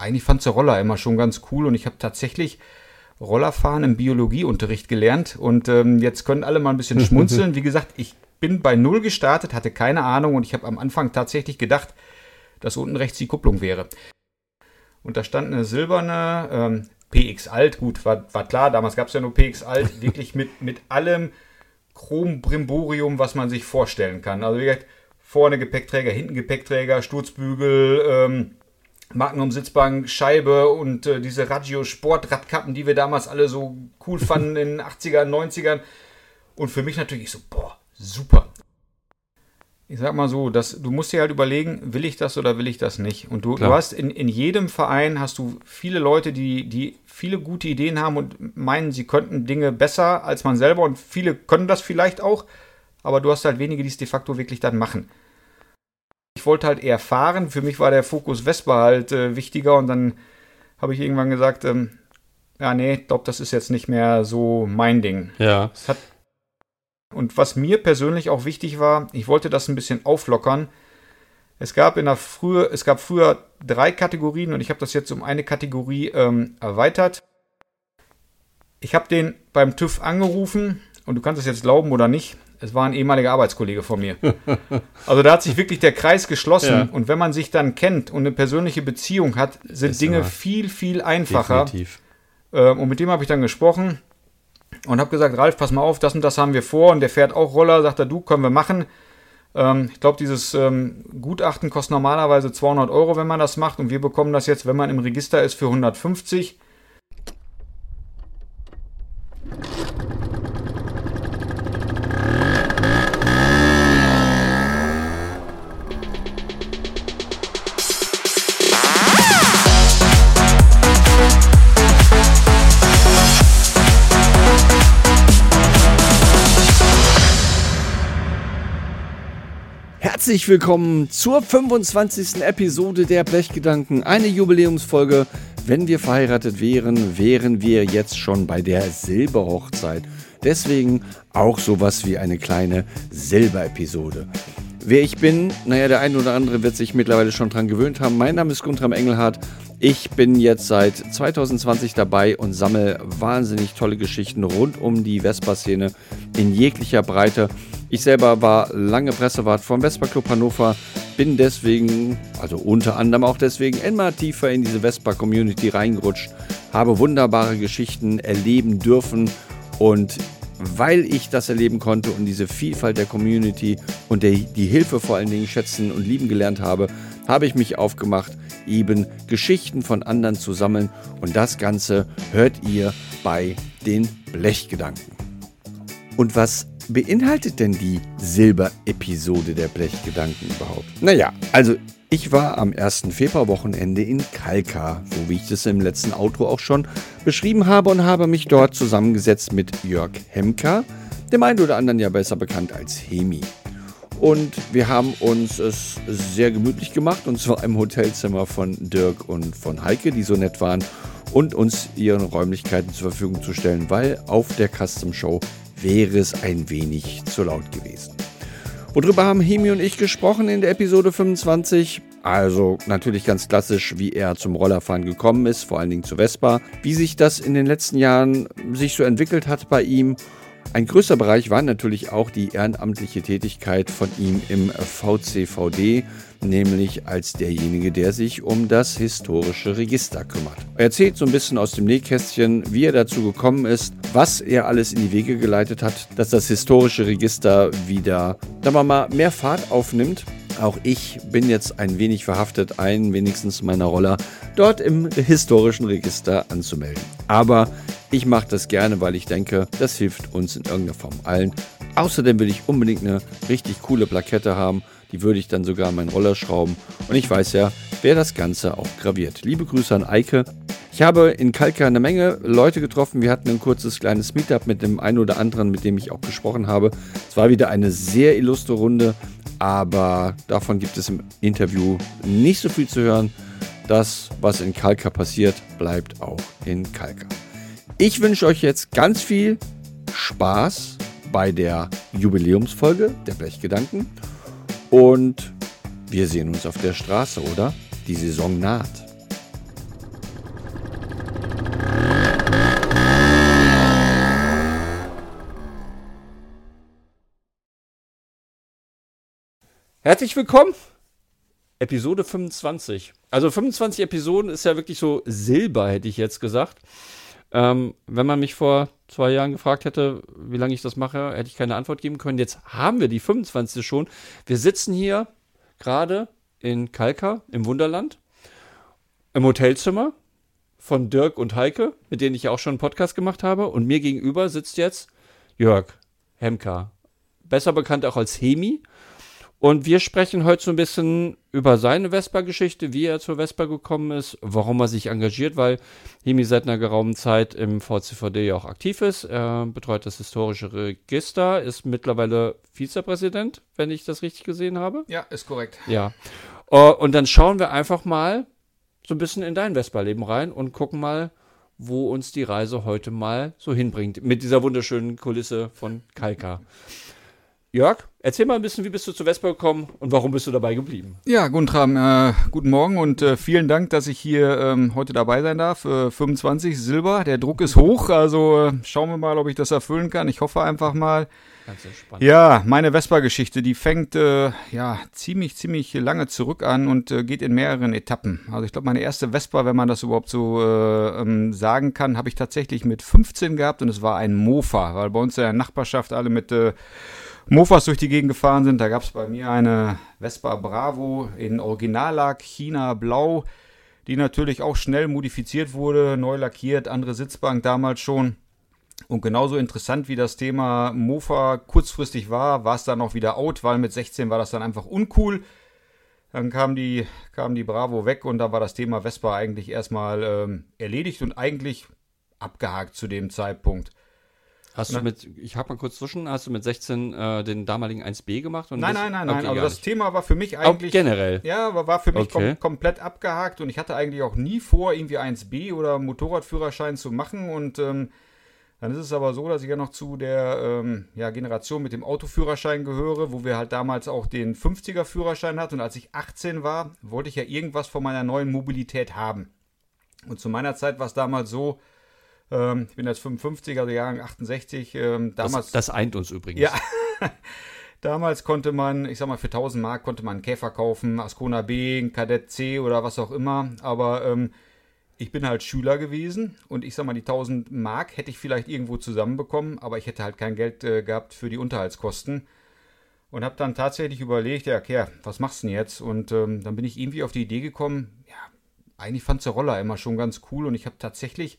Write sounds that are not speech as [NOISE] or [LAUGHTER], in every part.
eigentlich fand der Roller immer schon ganz cool und ich habe tatsächlich Rollerfahren im Biologieunterricht gelernt und ähm, jetzt können alle mal ein bisschen [LAUGHS] schmunzeln. Wie gesagt, ich bin bei Null gestartet, hatte keine Ahnung und ich habe am Anfang tatsächlich gedacht, dass unten rechts die Kupplung wäre. Und da stand eine silberne ähm, PX Alt, gut, war, war klar, damals gab es ja nur PX Alt, [LAUGHS] wirklich mit, mit allem Chrom-Brimborium, was man sich vorstellen kann. Also wie gesagt, vorne Gepäckträger, hinten Gepäckträger, Sturzbügel, ähm, Magnum-Sitzbank, Scheibe und äh, diese Radio-Sport-Radkappen, die wir damals alle so cool fanden in den 80ern, 90ern. Und für mich natürlich so, boah, super. Ich sag mal so, dass, du musst dir halt überlegen, will ich das oder will ich das nicht? Und du, du hast in, in jedem Verein hast du viele Leute, die, die viele gute Ideen haben und meinen, sie könnten Dinge besser als man selber und viele können das vielleicht auch, aber du hast halt wenige, die es de facto wirklich dann machen. Ich wollte halt eher fahren. Für mich war der Fokus Vespa halt äh, wichtiger und dann habe ich irgendwann gesagt, ähm, ja, nee, ich glaube, das ist jetzt nicht mehr so mein Ding. Ja. Und was mir persönlich auch wichtig war, ich wollte das ein bisschen auflockern. Es gab in der früher, es gab früher drei Kategorien und ich habe das jetzt um eine Kategorie ähm, erweitert. Ich habe den beim TÜV angerufen und du kannst es jetzt glauben oder nicht. Es war ein ehemaliger Arbeitskollege von mir. Also da hat sich wirklich der Kreis geschlossen. Ja. Und wenn man sich dann kennt und eine persönliche Beziehung hat, sind ist Dinge viel, viel einfacher. Definitiv. Ähm, und mit dem habe ich dann gesprochen und habe gesagt, Ralf, pass mal auf, das und das haben wir vor. Und der fährt auch Roller. Sagt er, du, können wir machen. Ähm, ich glaube, dieses ähm, Gutachten kostet normalerweise 200 Euro, wenn man das macht. Und wir bekommen das jetzt, wenn man im Register ist, für 150. Herzlich willkommen zur 25. Episode der Blechgedanken. Eine Jubiläumsfolge. Wenn wir verheiratet wären, wären wir jetzt schon bei der Silberhochzeit. Deswegen auch sowas wie eine kleine Silberepisode. Wer ich bin, naja, der eine oder andere wird sich mittlerweile schon dran gewöhnt haben. Mein Name ist Guntram Engelhardt. Ich bin jetzt seit 2020 dabei und sammle wahnsinnig tolle Geschichten rund um die Vespa-Szene in jeglicher Breite. Ich selber war lange Pressewart vom Vespa Club Hannover, bin deswegen, also unter anderem auch deswegen, immer tiefer in diese Vespa-Community reingerutscht, habe wunderbare Geschichten erleben dürfen und weil ich das erleben konnte und diese Vielfalt der Community und der, die Hilfe vor allen Dingen schätzen und lieben gelernt habe, habe ich mich aufgemacht, eben Geschichten von anderen zu sammeln. Und das Ganze hört ihr bei den Blechgedanken. Und was beinhaltet denn die Silber-Episode der Blechgedanken überhaupt? Naja, also ich war am ersten Februarwochenende in Kalkar, so wie ich das im letzten Outro auch schon beschrieben habe und habe mich dort zusammengesetzt mit Jörg Hemker, dem einen oder anderen ja besser bekannt als Hemi. Und wir haben uns es sehr gemütlich gemacht, und zwar im Hotelzimmer von Dirk und von Heike, die so nett waren, und uns ihren Räumlichkeiten zur Verfügung zu stellen, weil auf der Custom Show wäre es ein wenig zu laut gewesen. Worüber haben Hemi und ich gesprochen in der Episode 25? Also natürlich ganz klassisch, wie er zum Rollerfahren gekommen ist, vor allen Dingen zu Vespa, wie sich das in den letzten Jahren sich so entwickelt hat bei ihm ein größer Bereich war natürlich auch die ehrenamtliche Tätigkeit von ihm im VCVD, nämlich als derjenige, der sich um das historische Register kümmert. Er erzählt so ein bisschen aus dem Nähkästchen, wie er dazu gekommen ist, was er alles in die Wege geleitet hat, dass das historische Register wieder, sagen wir mal, mehr Fahrt aufnimmt. Auch ich bin jetzt ein wenig verhaftet, einen wenigstens meiner Roller dort im historischen Register anzumelden. Aber ich mache das gerne, weil ich denke, das hilft uns in irgendeiner Form allen. Außerdem will ich unbedingt eine richtig coole Plakette haben. Die würde ich dann sogar an meinen Roller schrauben. Und ich weiß ja, wer das Ganze auch graviert. Liebe Grüße an Eike. Ich habe in Kalka eine Menge Leute getroffen. Wir hatten ein kurzes kleines Meetup mit dem einen oder anderen, mit dem ich auch gesprochen habe. Es war wieder eine sehr illustre Runde, aber davon gibt es im Interview nicht so viel zu hören. Das, was in Kalka passiert, bleibt auch in Kalka. Ich wünsche euch jetzt ganz viel Spaß bei der Jubiläumsfolge der Blechgedanken und wir sehen uns auf der Straße, oder? Die Saison naht. Herzlich willkommen. Episode 25. Also 25 Episoden ist ja wirklich so Silber, hätte ich jetzt gesagt. Ähm, wenn man mich vor zwei Jahren gefragt hätte, wie lange ich das mache, hätte ich keine Antwort geben können. Jetzt haben wir die 25. schon. Wir sitzen hier gerade in Kalka im Wunderland im Hotelzimmer von Dirk und Heike, mit denen ich ja auch schon einen Podcast gemacht habe. Und mir gegenüber sitzt jetzt Jörg Hemka, besser bekannt auch als Hemi. Und wir sprechen heute so ein bisschen über seine Vespa-Geschichte, wie er zur Vespa gekommen ist, warum er sich engagiert, weil Hemi seit einer geraumen Zeit im VCVD ja auch aktiv ist. Er betreut das historische Register, ist mittlerweile Vizepräsident, wenn ich das richtig gesehen habe. Ja, ist korrekt. Ja. Uh, und dann schauen wir einfach mal so ein bisschen in dein Vespa-Leben rein und gucken mal, wo uns die Reise heute mal so hinbringt. Mit dieser wunderschönen Kulisse von Kalka. Jörg, erzähl mal ein bisschen, wie bist du zu Vespa gekommen und warum bist du dabei geblieben? Ja, Guntram, äh, guten Morgen und äh, vielen Dank, dass ich hier ähm, heute dabei sein darf. Äh, 25 Silber, der Druck ist hoch, also äh, schauen wir mal, ob ich das erfüllen kann. Ich hoffe einfach mal. Ganz entspannt. Ja, meine Vespa-Geschichte, die fängt äh, ja ziemlich, ziemlich lange zurück an und äh, geht in mehreren Etappen. Also ich glaube, meine erste Vespa, wenn man das überhaupt so ähm, sagen kann, habe ich tatsächlich mit 15 gehabt und es war ein Mofa, weil bei uns in der Nachbarschaft alle mit Mofas durch die Gegend gefahren sind. Da gab es bei mir eine Vespa Bravo in Originallack, China Blau, die natürlich auch schnell modifiziert wurde, neu lackiert, andere Sitzbank damals schon. Und genauso interessant wie das Thema Mofa kurzfristig war, war es dann auch wieder out, weil mit 16 war das dann einfach uncool. Dann kam die, kam die Bravo weg und da war das Thema Vespa eigentlich erstmal ähm, erledigt und eigentlich abgehakt zu dem Zeitpunkt. Hast du mit, ich hake mal kurz zwischen, hast du mit 16 äh, den damaligen 1b gemacht? nein, nein, nein, nein, okay, also das nicht. Thema war für mich eigentlich. Auch generell? Ja, war, für mich okay. kom komplett abgehakt und ich hatte eigentlich auch nie vor, irgendwie 1b oder Motorradführerschein zu machen und ähm, dann ist es aber so, dass ich ja noch zu der ähm, ja, Generation mit dem Autoführerschein gehöre, wo wir halt damals auch den 50er Führerschein hatten und als ich 18 war, wollte ich ja irgendwas von meiner neuen Mobilität haben. Und zu meiner Zeit war es damals so, ähm, ich bin jetzt 55, also Jahrgang 68. Ähm, damals, das, das eint uns übrigens. Ja. [LAUGHS] damals konnte man, ich sag mal, für 1000 Mark konnte man einen Käfer kaufen, Ascona B, ein Kadett C oder was auch immer. Aber ähm, ich bin halt Schüler gewesen und ich sag mal, die 1000 Mark hätte ich vielleicht irgendwo zusammenbekommen, aber ich hätte halt kein Geld äh, gehabt für die Unterhaltskosten. Und habe dann tatsächlich überlegt, ja, okay, was machst du denn jetzt? Und ähm, dann bin ich irgendwie auf die Idee gekommen, ja, eigentlich fand der Roller immer schon ganz cool und ich habe tatsächlich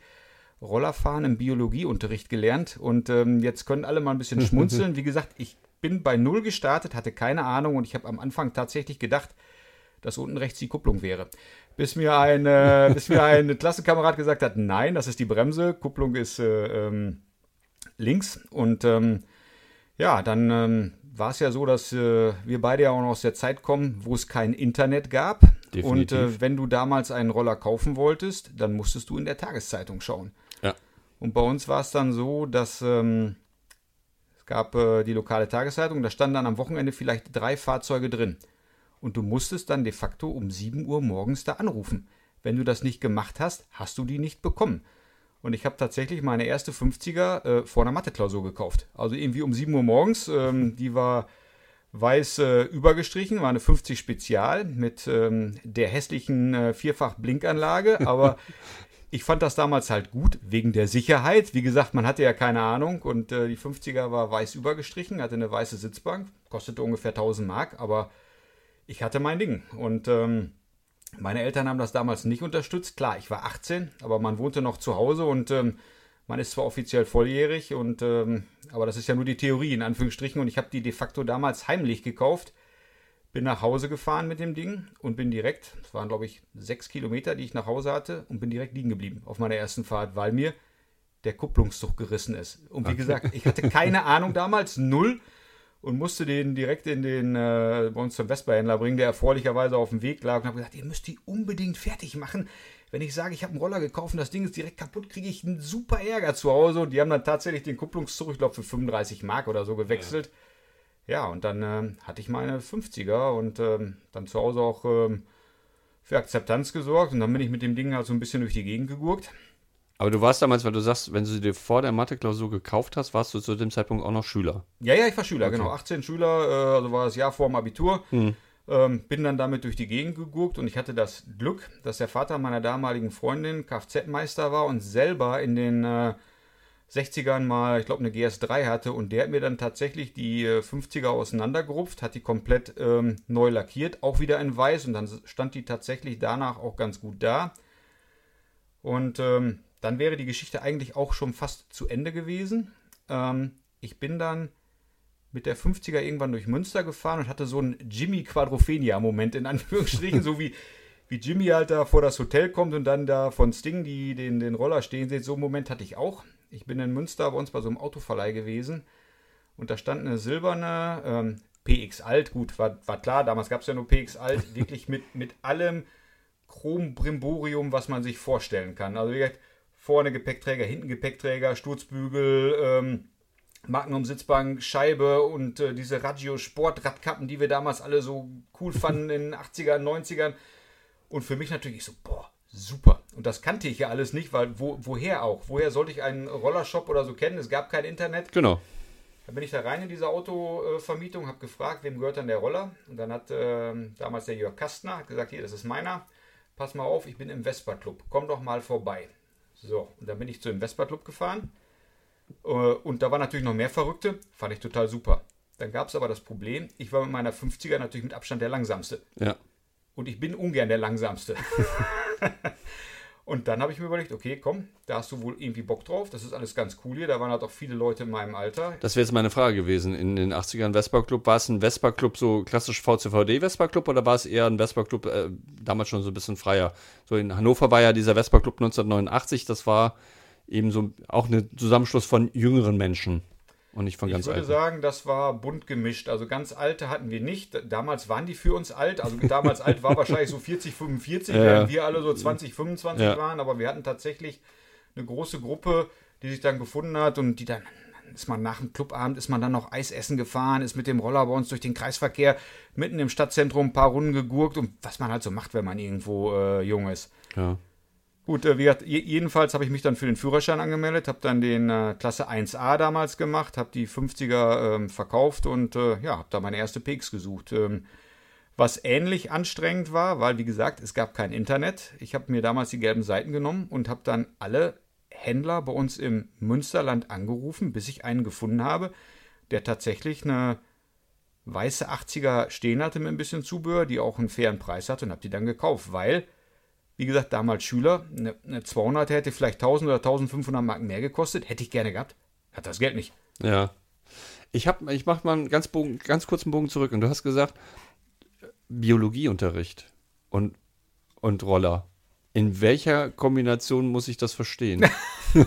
Rollerfahren im Biologieunterricht gelernt und ähm, jetzt können alle mal ein bisschen [LAUGHS] schmunzeln. Wie gesagt, ich bin bei Null gestartet, hatte keine Ahnung und ich habe am Anfang tatsächlich gedacht, dass unten rechts die Kupplung wäre. Bis mir ein, äh, [LAUGHS] bis mir ein Klassenkamerad gesagt hat, nein, das ist die Bremse, Kupplung ist äh, ähm, links und ähm, ja, dann ähm, war es ja so, dass äh, wir beide ja auch noch aus der Zeit kommen, wo es kein Internet gab. Definitiv. Und äh, wenn du damals einen Roller kaufen wolltest, dann musstest du in der Tageszeitung schauen. Und bei uns war es dann so, dass ähm, es gab äh, die lokale Tageszeitung, da standen dann am Wochenende vielleicht drei Fahrzeuge drin. Und du musstest dann de facto um 7 Uhr morgens da anrufen. Wenn du das nicht gemacht hast, hast du die nicht bekommen. Und ich habe tatsächlich meine erste 50er äh, vor einer Mathe-Klausur gekauft. Also irgendwie um 7 Uhr morgens. Ähm, die war weiß äh, übergestrichen, war eine 50 Spezial mit ähm, der hässlichen äh, Vierfach-Blinkanlage. Aber [LAUGHS] ich fand das damals halt gut, wegen der Sicherheit. Wie gesagt, man hatte ja keine Ahnung und äh, die 50er war weiß übergestrichen, hatte eine weiße Sitzbank, kostete ungefähr 1000 Mark, aber ich hatte mein Ding. Und ähm, meine Eltern haben das damals nicht unterstützt. Klar, ich war 18, aber man wohnte noch zu Hause und ähm, man ist zwar offiziell volljährig, und, ähm, aber das ist ja nur die Theorie in Anführungsstrichen und ich habe die de facto damals heimlich gekauft bin nach Hause gefahren mit dem Ding und bin direkt, es waren glaube ich sechs Kilometer, die ich nach Hause hatte, und bin direkt liegen geblieben auf meiner ersten Fahrt, weil mir der Kupplungszug gerissen ist. Und wie okay. gesagt, ich hatte keine [LAUGHS] Ahnung damals, null, und musste den direkt in den, äh, bei uns zum Vespa-Händler bringen, der erfreulicherweise auf dem Weg lag und habe gesagt, ihr müsst die unbedingt fertig machen. Wenn ich sage, ich habe einen Roller gekauft und das Ding ist direkt kaputt, kriege ich einen super Ärger zu Hause. Und die haben dann tatsächlich den Kupplungszug, ich glaube, für 35 Mark oder so gewechselt. Ja. Ja, und dann äh, hatte ich meine 50er und äh, dann zu Hause auch äh, für Akzeptanz gesorgt. Und dann bin ich mit dem Ding halt so ein bisschen durch die Gegend gegurkt. Aber du warst damals, weil du sagst, wenn du sie dir vor der Mathe-Klausur gekauft hast, warst du zu dem Zeitpunkt auch noch Schüler. Ja, ja, ich war Schüler, okay. genau. 18 Schüler, äh, also war das Jahr vor dem Abitur. Hm. Ähm, bin dann damit durch die Gegend geguckt und ich hatte das Glück, dass der Vater meiner damaligen Freundin Kfz-Meister war und selber in den äh, 60ern mal, ich glaube, eine GS3 hatte und der hat mir dann tatsächlich die 50er äh, auseinandergerupft, hat die komplett ähm, neu lackiert, auch wieder in weiß und dann stand die tatsächlich danach auch ganz gut da. Und ähm, dann wäre die Geschichte eigentlich auch schon fast zu Ende gewesen. Ähm, ich bin dann mit der 50er irgendwann durch Münster gefahren und hatte so einen Jimmy Quadrophenia-Moment in Anführungsstrichen, [LAUGHS] so wie, wie Jimmy halt da vor das Hotel kommt und dann da von Sting die den, den Roller stehen sieht. So einen Moment hatte ich auch. Ich bin in Münster bei uns bei so einem Autoverleih gewesen und da stand eine silberne ähm, PX Alt. Gut, war, war klar, damals gab es ja nur PX Alt, [LAUGHS] wirklich mit, mit allem Chrom-Brimborium, was man sich vorstellen kann. Also, wie gesagt, vorne Gepäckträger, hinten Gepäckträger, Sturzbügel, ähm, Magnum-Sitzbank, Scheibe und äh, diese Radio-Sport-Radkappen, die wir damals alle so cool fanden in den 80ern, 90ern. Und für mich natürlich so, boah, super. Und das kannte ich ja alles nicht, weil wo, woher auch? Woher sollte ich einen Rollershop oder so kennen? Es gab kein Internet. Genau. Dann bin ich da rein in diese Autovermietung, habe gefragt, wem gehört dann der Roller? Und dann hat äh, damals der Jörg Kastner gesagt, hier, das ist meiner. Pass mal auf, ich bin im Vespa-Club. Komm doch mal vorbei. So, und dann bin ich zu dem Vespa Club gefahren. Äh, und da waren natürlich noch mehr Verrückte. Fand ich total super. Dann gab es aber das Problem, ich war mit meiner 50er natürlich mit Abstand der langsamste. Ja. Und ich bin ungern der langsamste. [LAUGHS] Und dann habe ich mir überlegt, okay, komm, da hast du wohl irgendwie Bock drauf. Das ist alles ganz cool hier. Da waren halt auch viele Leute in meinem Alter. Das wäre jetzt meine Frage gewesen. In den 80ern Vespa Club, war es ein Vespa Club so klassisch VCVD Vespa Club oder war es eher ein Vespa Club äh, damals schon so ein bisschen freier? So in Hannover war ja dieser Vespa Club 1989. Das war eben so auch ein Zusammenschluss von jüngeren Menschen. Und nicht von ganz alten. Ich würde sagen, das war bunt gemischt. Also ganz alte hatten wir nicht. Damals waren die für uns alt. Also damals alt war wahrscheinlich so 40, 45, [LAUGHS] ja. während wir alle so 20, 25 ja. waren. Aber wir hatten tatsächlich eine große Gruppe, die sich dann gefunden hat und die dann ist man nach dem Clubabend, ist man dann noch Eis essen gefahren, ist mit dem Roller bei uns durch den Kreisverkehr mitten im Stadtzentrum ein paar Runden gegurkt und was man halt so macht, wenn man irgendwo äh, jung ist. Ja. Gut, äh, wie, jedenfalls habe ich mich dann für den Führerschein angemeldet, habe dann den äh, Klasse 1a damals gemacht, habe die 50er ähm, verkauft und äh, ja, habe da meine erste PX gesucht. Ähm, was ähnlich anstrengend war, weil wie gesagt, es gab kein Internet. Ich habe mir damals die gelben Seiten genommen und habe dann alle Händler bei uns im Münsterland angerufen, bis ich einen gefunden habe, der tatsächlich eine weiße 80er stehen hatte mit ein bisschen Zubehör, die auch einen fairen Preis hatte und habe die dann gekauft, weil wie gesagt, damals Schüler. Eine, eine 200 hätte vielleicht 1000 oder 1500 Mark mehr gekostet. Hätte ich gerne gehabt. Hat das Geld nicht. Ja. Ich, ich mache mal einen ganz, Bogen, ganz kurzen Bogen zurück. Und du hast gesagt, Biologieunterricht und, und Roller. In welcher Kombination muss ich das verstehen? [LAUGHS]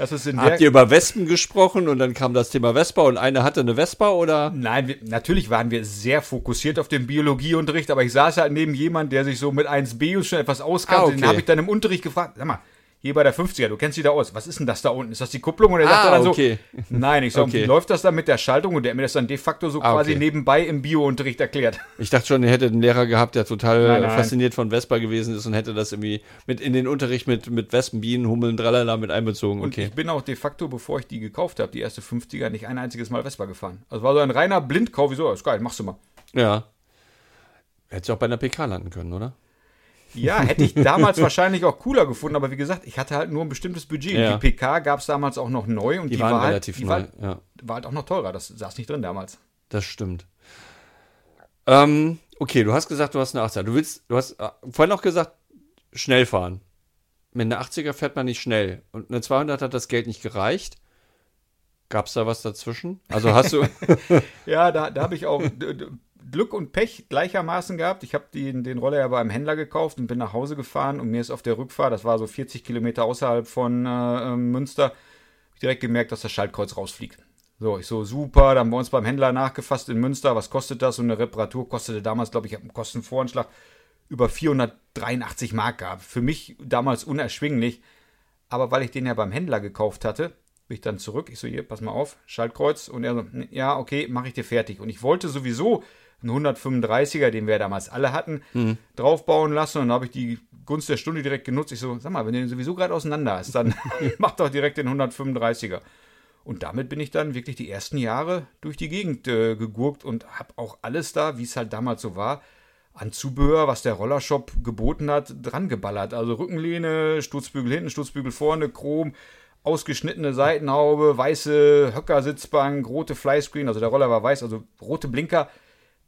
Das ist in Habt ihr über Wespen gesprochen und dann kam das Thema Vespa und eine hatte eine Vespa oder? Nein, wir, natürlich waren wir sehr fokussiert auf den Biologieunterricht, aber ich saß halt neben jemand, der sich so mit 1b schon etwas auskannte. Ah, okay. Den habe ich dann im Unterricht gefragt, sag mal, hier bei der 50er, du kennst dich da aus. Was ist denn das da unten? Ist das die Kupplung? Und er sagt ah, dann okay. so, nein, ich sag, okay. wie läuft das dann mit der Schaltung? Und der hat mir das dann de facto so ah, quasi okay. nebenbei im Biounterricht erklärt. Ich dachte schon, er hätte einen Lehrer gehabt, der total nein, nein. fasziniert von Vespa gewesen ist und hätte das irgendwie mit in den Unterricht mit, mit Wespen, Bienen, Hummeln, Drallala mit einbezogen. Und ich bin auch de facto, bevor ich die gekauft habe, die erste 50er, nicht ein einziges Mal Vespa gefahren. Also war so ein reiner Blindkauf, wieso? Ist geil, machst du mal. Ja. Hättest du auch bei einer PK landen können, oder? Ja, hätte ich damals [LAUGHS] wahrscheinlich auch cooler gefunden, aber wie gesagt, ich hatte halt nur ein bestimmtes Budget. Ja. Die PK gab es damals auch noch neu und die, die waren war halt- relativ die neu. War, ja. war halt auch noch teurer. Das saß nicht drin damals. Das stimmt. Ähm, okay, du hast gesagt, du hast eine 80er. Du willst, du hast äh, vorhin auch gesagt, schnell fahren. Mit einer 80er fährt man nicht schnell. Und eine 200 hat das Geld nicht gereicht. Gab es da was dazwischen? Also hast du. [LAUGHS] ja, da, da habe ich auch Glück und Pech gleichermaßen gehabt. Ich habe den, den Roller ja beim Händler gekauft und bin nach Hause gefahren und mir ist auf der Rückfahrt, das war so 40 Kilometer außerhalb von äh, Münster, direkt gemerkt, dass das Schaltkreuz rausfliegt. So, ich so, super, dann haben wir uns beim Händler nachgefasst in Münster, was kostet das? Und eine Reparatur kostete damals, glaube ich, einen Kostenvoranschlag über 483 Mark gehabt. Für mich damals unerschwinglich, aber weil ich den ja beim Händler gekauft hatte, Bin ich dann zurück. Ich so, hier, pass mal auf, Schaltkreuz. Und er so, ja, okay, mache ich dir fertig. Und ich wollte sowieso einen 135er, den wir damals alle hatten, mhm. draufbauen lassen. Und dann habe ich die Gunst der Stunde direkt genutzt. Ich so, sag mal, wenn du den sowieso gerade auseinander hast, dann [LAUGHS] [LAUGHS] mach doch direkt den 135er. Und damit bin ich dann wirklich die ersten Jahre durch die Gegend äh, gegurkt und habe auch alles da, wie es halt damals so war, an Zubehör, was der Rollershop geboten hat, dran geballert. Also Rückenlehne, Sturzbügel hinten, Sturzbügel vorne, Chrom, ausgeschnittene Seitenhaube, weiße Höckersitzbank, rote Flyscreen, also der Roller war weiß, also rote Blinker.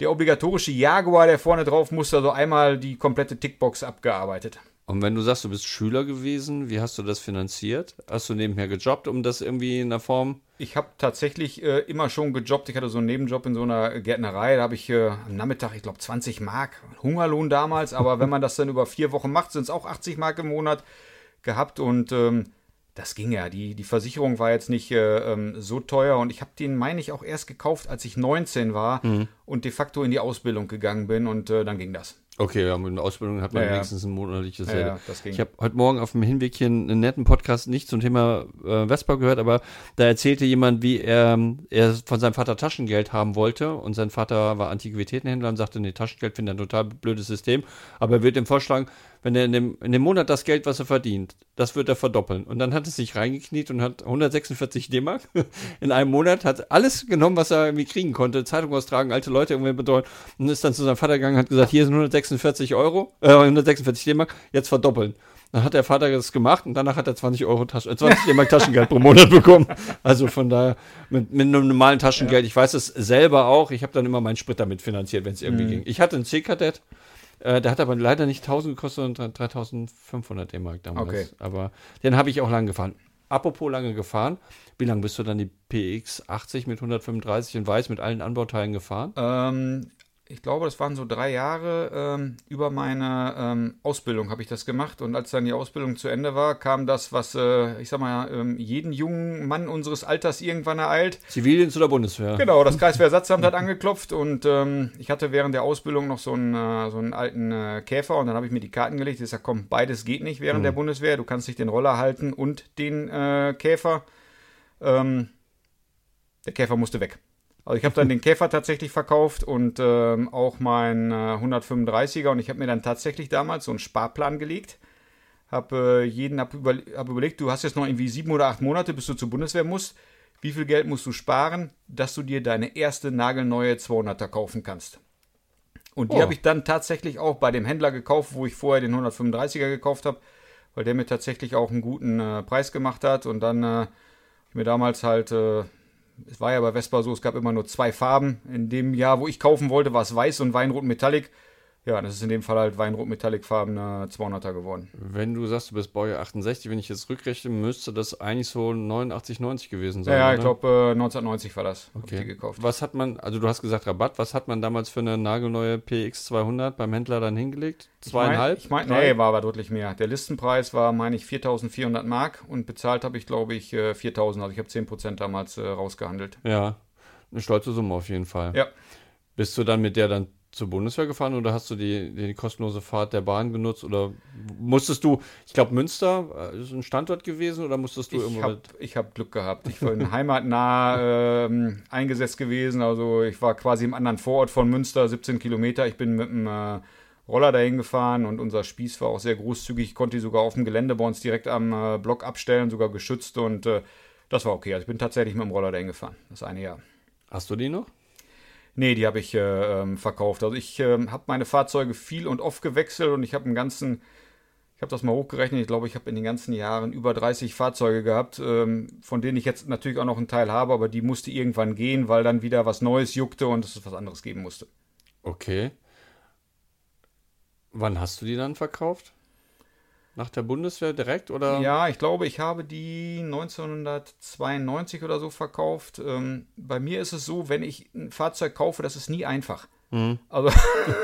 Der obligatorische Jaguar, der vorne drauf musste, also einmal die komplette Tickbox abgearbeitet. Und wenn du sagst, du bist Schüler gewesen, wie hast du das finanziert? Hast du nebenher gejobbt, um das irgendwie in der Form? Ich habe tatsächlich äh, immer schon gejobbt. Ich hatte so einen Nebenjob in so einer Gärtnerei. Da habe ich äh, am Nachmittag, ich glaube, 20 Mark, Hungerlohn damals. Aber wenn man das dann über vier Wochen macht, sind es auch 80 Mark im Monat gehabt. Und ähm, das ging ja. Die, die Versicherung war jetzt nicht äh, ähm, so teuer. Und ich habe den, meine ich, auch erst gekauft, als ich 19 war mhm. und de facto in die Ausbildung gegangen bin. Und äh, dann ging das. Okay, ja, mit der Ausbildung hat man ja, wenigstens ein monatliches ja, ja, Ich habe heute Morgen auf dem Hinweg hier einen netten Podcast nicht zum Thema äh, Vespa gehört, aber da erzählte jemand, wie er, er von seinem Vater Taschengeld haben wollte. Und sein Vater war Antiquitätenhändler und sagte, nee, Taschengeld finde er ein total blödes System, aber er wird ihm vorschlagen, wenn er in dem, in dem Monat das Geld, was er verdient, das wird er verdoppeln. Und dann hat er sich reingekniet und hat 146 D-Mark [LAUGHS] in einem Monat, hat alles genommen, was er irgendwie kriegen konnte, Zeitung austragen, alte Leute irgendwie bedeuten und ist dann zu seinem Vater gegangen und hat gesagt, hier sind 146 Euro, äh, 146 D-Mark, jetzt verdoppeln. Dann hat der Vater das gemacht und danach hat er 20 Euro Tasche, äh, 20 D-Mark Taschengeld pro Monat bekommen. Also von daher mit, mit einem normalen Taschengeld. Ja. Ich weiß es selber auch. Ich habe dann immer meinen Sprit damit finanziert, wenn es irgendwie mhm. ging. Ich hatte einen C-Kadett. Äh, der hat aber leider nicht 1000 gekostet, sondern 3500 D-Mark damals. Okay. Aber den habe ich auch lange gefahren. Apropos lange gefahren, wie lange bist du dann die PX 80 mit 135 in Weiß mit allen Anbauteilen gefahren? Ähm, ich glaube, das waren so drei Jahre ähm, über meine ähm, Ausbildung habe ich das gemacht. Und als dann die Ausbildung zu Ende war, kam das, was, äh, ich sag mal, ähm, jeden jungen Mann unseres Alters irgendwann ereilt. Zivildienst oder Bundeswehr? Genau, das Kreiswehrersatzamt hat angeklopft und ähm, ich hatte während der Ausbildung noch so einen, äh, so einen alten äh, Käfer und dann habe ich mir die Karten gelegt. Ich sage, komm, beides geht nicht während mhm. der Bundeswehr. Du kannst nicht den Roller halten und den äh, Käfer. Ähm, der Käfer musste weg. Also ich habe dann den Käfer tatsächlich verkauft und ähm, auch mein äh, 135er und ich habe mir dann tatsächlich damals so einen Sparplan gelegt. Habe äh, jeden hab über, hab überlegt, du hast jetzt noch irgendwie sieben oder acht Monate, bis du zur Bundeswehr musst. Wie viel Geld musst du sparen, dass du dir deine erste nagelneue 200er kaufen kannst? Und die oh. habe ich dann tatsächlich auch bei dem Händler gekauft, wo ich vorher den 135er gekauft habe, weil der mir tatsächlich auch einen guten äh, Preis gemacht hat. Und dann äh, mir damals halt äh, es war ja bei Vespa so, es gab immer nur zwei Farben. In dem Jahr, wo ich kaufen wollte, war es weiß und Weinrot Metallic. Ja, das ist in dem Fall halt Weinrot Metallic farbener 200er geworden. Wenn du sagst, du bist Baujahr 68, wenn ich jetzt rückrechne, müsste das eigentlich so 89, 90 gewesen sein. Ja, ja ich glaube äh, 1990 war das, okay. gekauft. Was hat man, also du hast gesagt Rabatt, was hat man damals für eine nagelneue PX 200 beim Händler dann hingelegt? Zweieinhalb? Ich meine, mein, nee, war aber deutlich mehr. Der Listenpreis war, meine ich, 4400 Mark und bezahlt habe ich, glaube ich, 4000. Äh, also ich habe 10% damals äh, rausgehandelt. Ja, eine stolze Summe auf jeden Fall. Ja. Bist du dann mit der dann zur Bundeswehr gefahren oder hast du die, die kostenlose Fahrt der Bahn genutzt oder musstest du, ich glaube Münster äh, ist ein Standort gewesen oder musstest du ich irgendwo? Hab, ich habe Glück gehabt. Ich bin heimatnah äh, eingesetzt gewesen, also ich war quasi im anderen Vorort von Münster, 17 Kilometer. Ich bin mit dem äh, Roller dahin gefahren und unser Spieß war auch sehr großzügig. Ich konnte die sogar auf dem Gelände bei uns direkt am äh, Block abstellen, sogar geschützt und äh, das war okay. Also ich bin tatsächlich mit dem Roller dahin gefahren, das eine Jahr. Hast du die noch? Nee, die habe ich äh, ähm, verkauft. Also ich äh, habe meine Fahrzeuge viel und oft gewechselt und ich habe einen ganzen, ich habe das mal hochgerechnet, ich glaube, ich habe in den ganzen Jahren über 30 Fahrzeuge gehabt, ähm, von denen ich jetzt natürlich auch noch einen Teil habe, aber die musste irgendwann gehen, weil dann wieder was Neues juckte und es was anderes geben musste. Okay. Wann hast du die dann verkauft? Nach der Bundeswehr direkt oder? Ja, ich glaube, ich habe die 1992 oder so verkauft. Ähm, bei mir ist es so, wenn ich ein Fahrzeug kaufe, das ist nie einfach. Mhm. Also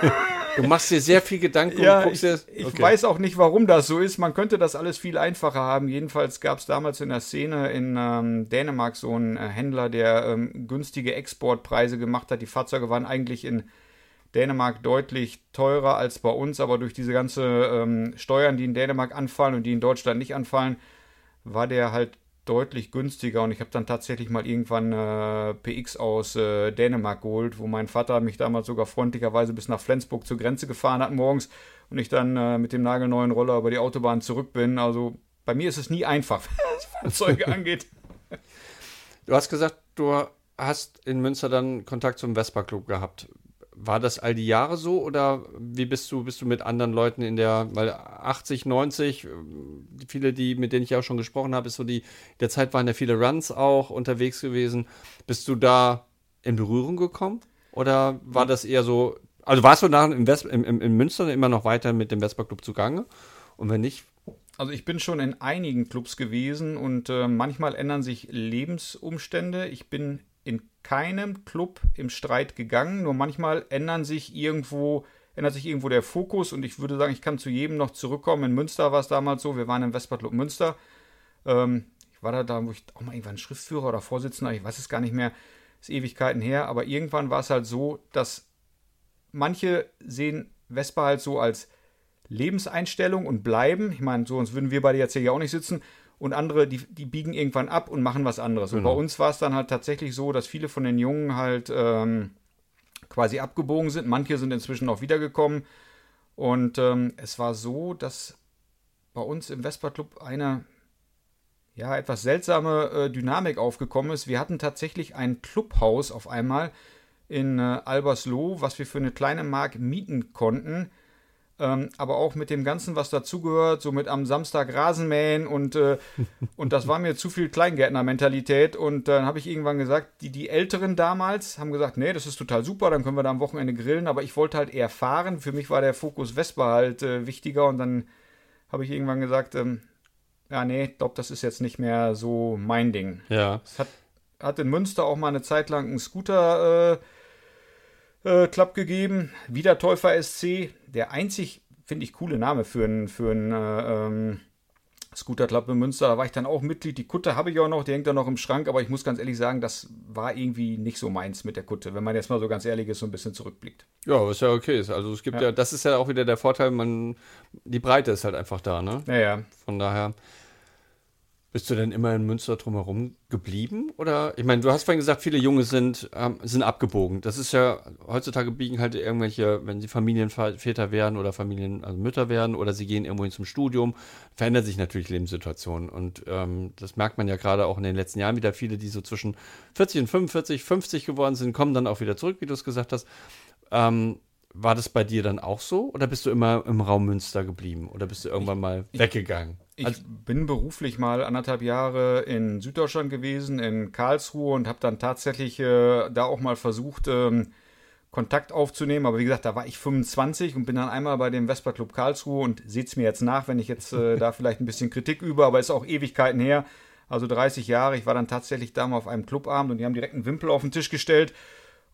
[LAUGHS] du machst dir sehr viel Gedanken. Ja, ich, ich okay. weiß auch nicht, warum das so ist. Man könnte das alles viel einfacher haben. Jedenfalls gab es damals in der Szene in ähm, Dänemark so einen äh, Händler, der ähm, günstige Exportpreise gemacht hat. Die Fahrzeuge waren eigentlich in Dänemark deutlich teurer als bei uns, aber durch diese ganze ähm, Steuern, die in Dänemark anfallen und die in Deutschland nicht anfallen, war der halt deutlich günstiger und ich habe dann tatsächlich mal irgendwann äh, PX aus äh, Dänemark geholt, wo mein Vater mich damals sogar freundlicherweise bis nach Flensburg zur Grenze gefahren hat morgens und ich dann äh, mit dem nagelneuen Roller über die Autobahn zurück bin. Also bei mir ist es nie einfach, [LAUGHS] was Fahrzeuge [LAUGHS] angeht. Du hast gesagt, du hast in Münster dann Kontakt zum Vespa Club gehabt. War das all die Jahre so oder wie bist du, bist du mit anderen Leuten in der, weil 80, 90, äh, viele, die, mit denen ich auch schon gesprochen habe, ist so die, der Zeit waren ja viele Runs auch unterwegs gewesen. Bist du da in Berührung gekommen? Oder war das eher so, also warst du nach im, West, im, im, in Münster immer noch weiter mit dem Vespa Club zugange? Und wenn nicht, also ich bin schon in einigen Clubs gewesen und äh, manchmal ändern sich Lebensumstände. Ich bin in keinem Club im Streit gegangen, nur manchmal ändern sich irgendwo, ändert sich irgendwo der Fokus und ich würde sagen, ich kann zu jedem noch zurückkommen. In Münster war es damals so, wir waren im Vespa Club Münster. Ähm, ich war da, da, wo ich auch mal irgendwann Schriftführer oder Vorsitzender, ich weiß es gar nicht mehr, ist Ewigkeiten her, aber irgendwann war es halt so, dass manche sehen Vespa halt so als Lebenseinstellung und bleiben. Ich meine, so sonst würden wir beide jetzt hier ja auch nicht sitzen. Und andere, die, die biegen irgendwann ab und machen was anderes. Genau. Und bei uns war es dann halt tatsächlich so, dass viele von den Jungen halt ähm, quasi abgebogen sind. Manche sind inzwischen auch wiedergekommen. Und ähm, es war so, dass bei uns im Vespa Club eine ja, etwas seltsame äh, Dynamik aufgekommen ist. Wir hatten tatsächlich ein Clubhaus auf einmal in äh, Albersloh, was wir für eine kleine Mark mieten konnten. Ähm, aber auch mit dem Ganzen, was dazugehört, so mit am Samstag Rasenmähen und, äh, [LAUGHS] und das war mir zu viel Kleingärtner-Mentalität. Und dann habe ich irgendwann gesagt, die, die Älteren damals haben gesagt, nee, das ist total super, dann können wir da am Wochenende grillen, aber ich wollte halt eher fahren. Für mich war der Fokus Vespa halt äh, wichtiger und dann habe ich irgendwann gesagt, ähm, ja, nee, ich glaube, das ist jetzt nicht mehr so mein Ding. Ja. Es hat, hat in Münster auch mal eine Zeit lang einen Scooter. Äh, äh, Club gegeben. Wieder Täufer SC. Der einzig, finde ich, coole Name für einen für äh, ähm, Scooter Club in Münster. Da war ich dann auch Mitglied. Die Kutte habe ich auch noch, die hängt da noch im Schrank. Aber ich muss ganz ehrlich sagen, das war irgendwie nicht so meins mit der Kutte, wenn man jetzt mal so ganz ehrlich ist, so ein bisschen zurückblickt. Ja, ist ja okay. Also es gibt ja, ja das ist ja auch wieder der Vorteil, man, die Breite ist halt einfach da, ne? Ja, ja. Von daher. Bist du denn immer in Münster drumherum geblieben? Oder, ich meine, du hast vorhin gesagt, viele Junge sind, ähm, sind abgebogen. Das ist ja, heutzutage biegen halt irgendwelche, wenn sie Familienväter werden oder Familienmütter also Mütter werden oder sie gehen irgendwo hin zum Studium, verändert sich natürlich Lebenssituationen. Und ähm, das merkt man ja gerade auch in den letzten Jahren wieder. Viele, die so zwischen 40 und 45, 50 geworden sind, kommen dann auch wieder zurück, wie du es gesagt hast. Ähm, war das bei dir dann auch so? Oder bist du immer im Raum Münster geblieben? Oder bist du irgendwann mal ich, weggegangen? Ich also, bin beruflich mal anderthalb Jahre in Süddeutschland gewesen, in Karlsruhe und habe dann tatsächlich äh, da auch mal versucht, ähm, Kontakt aufzunehmen. Aber wie gesagt, da war ich 25 und bin dann einmal bei dem Vespa Club Karlsruhe und seht es mir jetzt nach, wenn ich jetzt äh, da vielleicht ein bisschen Kritik übe, aber ist auch Ewigkeiten her. Also 30 Jahre. Ich war dann tatsächlich da mal auf einem Clubabend und die haben direkt einen Wimpel auf den Tisch gestellt.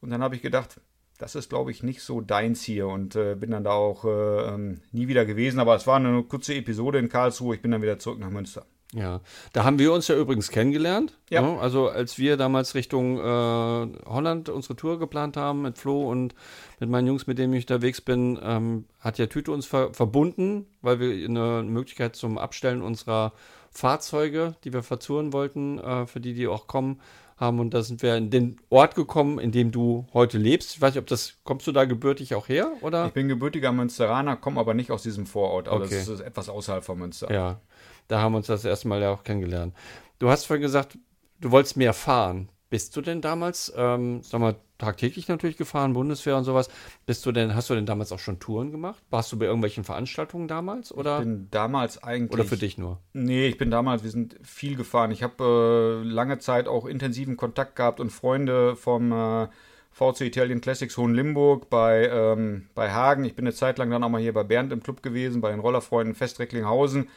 Und dann habe ich gedacht, das ist, glaube ich, nicht so deins hier und äh, bin dann da auch äh, ähm, nie wieder gewesen. Aber es war eine kurze Episode in Karlsruhe. Ich bin dann wieder zurück nach Münster. Ja, da haben wir uns ja übrigens kennengelernt. Ja. Ne? Also als wir damals Richtung äh, Holland unsere Tour geplant haben mit Flo und mit meinen Jungs, mit denen ich unterwegs bin, ähm, hat ja Tüte uns ver verbunden, weil wir eine Möglichkeit zum Abstellen unserer Fahrzeuge, die wir verzurren wollten, äh, für die, die auch kommen, haben und da sind wir in den Ort gekommen, in dem du heute lebst. Ich weiß nicht, ob das, kommst du da gebürtig auch her, oder? Ich bin gebürtiger Münsteraner, komme aber nicht aus diesem Vorort, also okay. das ist etwas außerhalb von Münster. Ja, da haben wir uns das erste Mal ja auch kennengelernt. Du hast vorhin gesagt, du wolltest mehr fahren. Bist du denn damals, ähm, sag mal, tagtäglich natürlich gefahren, Bundeswehr und sowas? Bist du denn, hast du denn damals auch schon Touren gemacht? Warst du bei irgendwelchen Veranstaltungen damals? Oder? Ich bin damals eigentlich. Oder für dich nur? Nee, ich bin damals, wir sind viel gefahren. Ich habe äh, lange Zeit auch intensiven Kontakt gehabt und Freunde vom äh, VC Italian Classics Hohenlimburg bei, ähm, bei Hagen. Ich bin eine Zeit lang dann auch mal hier bei Bernd im Club gewesen, bei den Rollerfreunden Festrecklinghausen.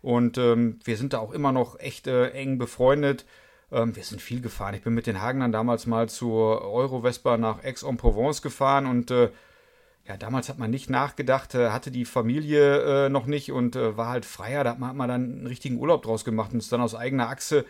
Und ähm, wir sind da auch immer noch echt äh, eng befreundet. Ähm, wir sind viel gefahren. Ich bin mit den Hagenern damals mal zur Euro-Vespa nach Aix-en-Provence gefahren und äh, ja, damals hat man nicht nachgedacht, äh, hatte die Familie äh, noch nicht und äh, war halt freier. Da hat man, hat man dann einen richtigen Urlaub draus gemacht und ist dann aus eigener Achse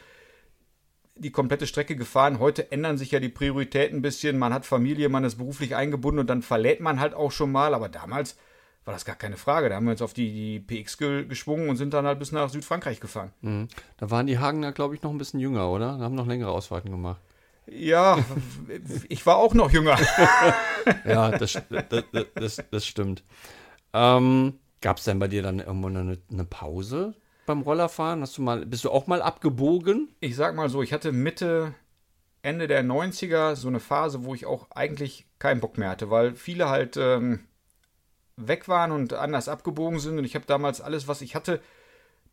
die komplette Strecke gefahren. Heute ändern sich ja die Prioritäten ein bisschen. Man hat Familie, man ist beruflich eingebunden und dann verlädt man halt auch schon mal. Aber damals war das gar keine Frage. Da haben wir uns auf die, die PX ge geschwungen und sind dann halt bis nach Südfrankreich gefahren. Mhm. Da waren die Hagener, glaube ich, noch ein bisschen jünger, oder? Da haben noch längere Ausfahrten gemacht. Ja, ich war auch noch jünger. [LAUGHS] ja, das, das, das, das stimmt. Ähm, Gab es denn bei dir dann irgendwann eine, eine Pause beim Rollerfahren? Hast du mal, bist du auch mal abgebogen? Ich sag mal so, ich hatte Mitte, Ende der 90er so eine Phase, wo ich auch eigentlich keinen Bock mehr hatte, weil viele halt ähm, weg waren und anders abgebogen sind. Und ich habe damals alles, was ich hatte,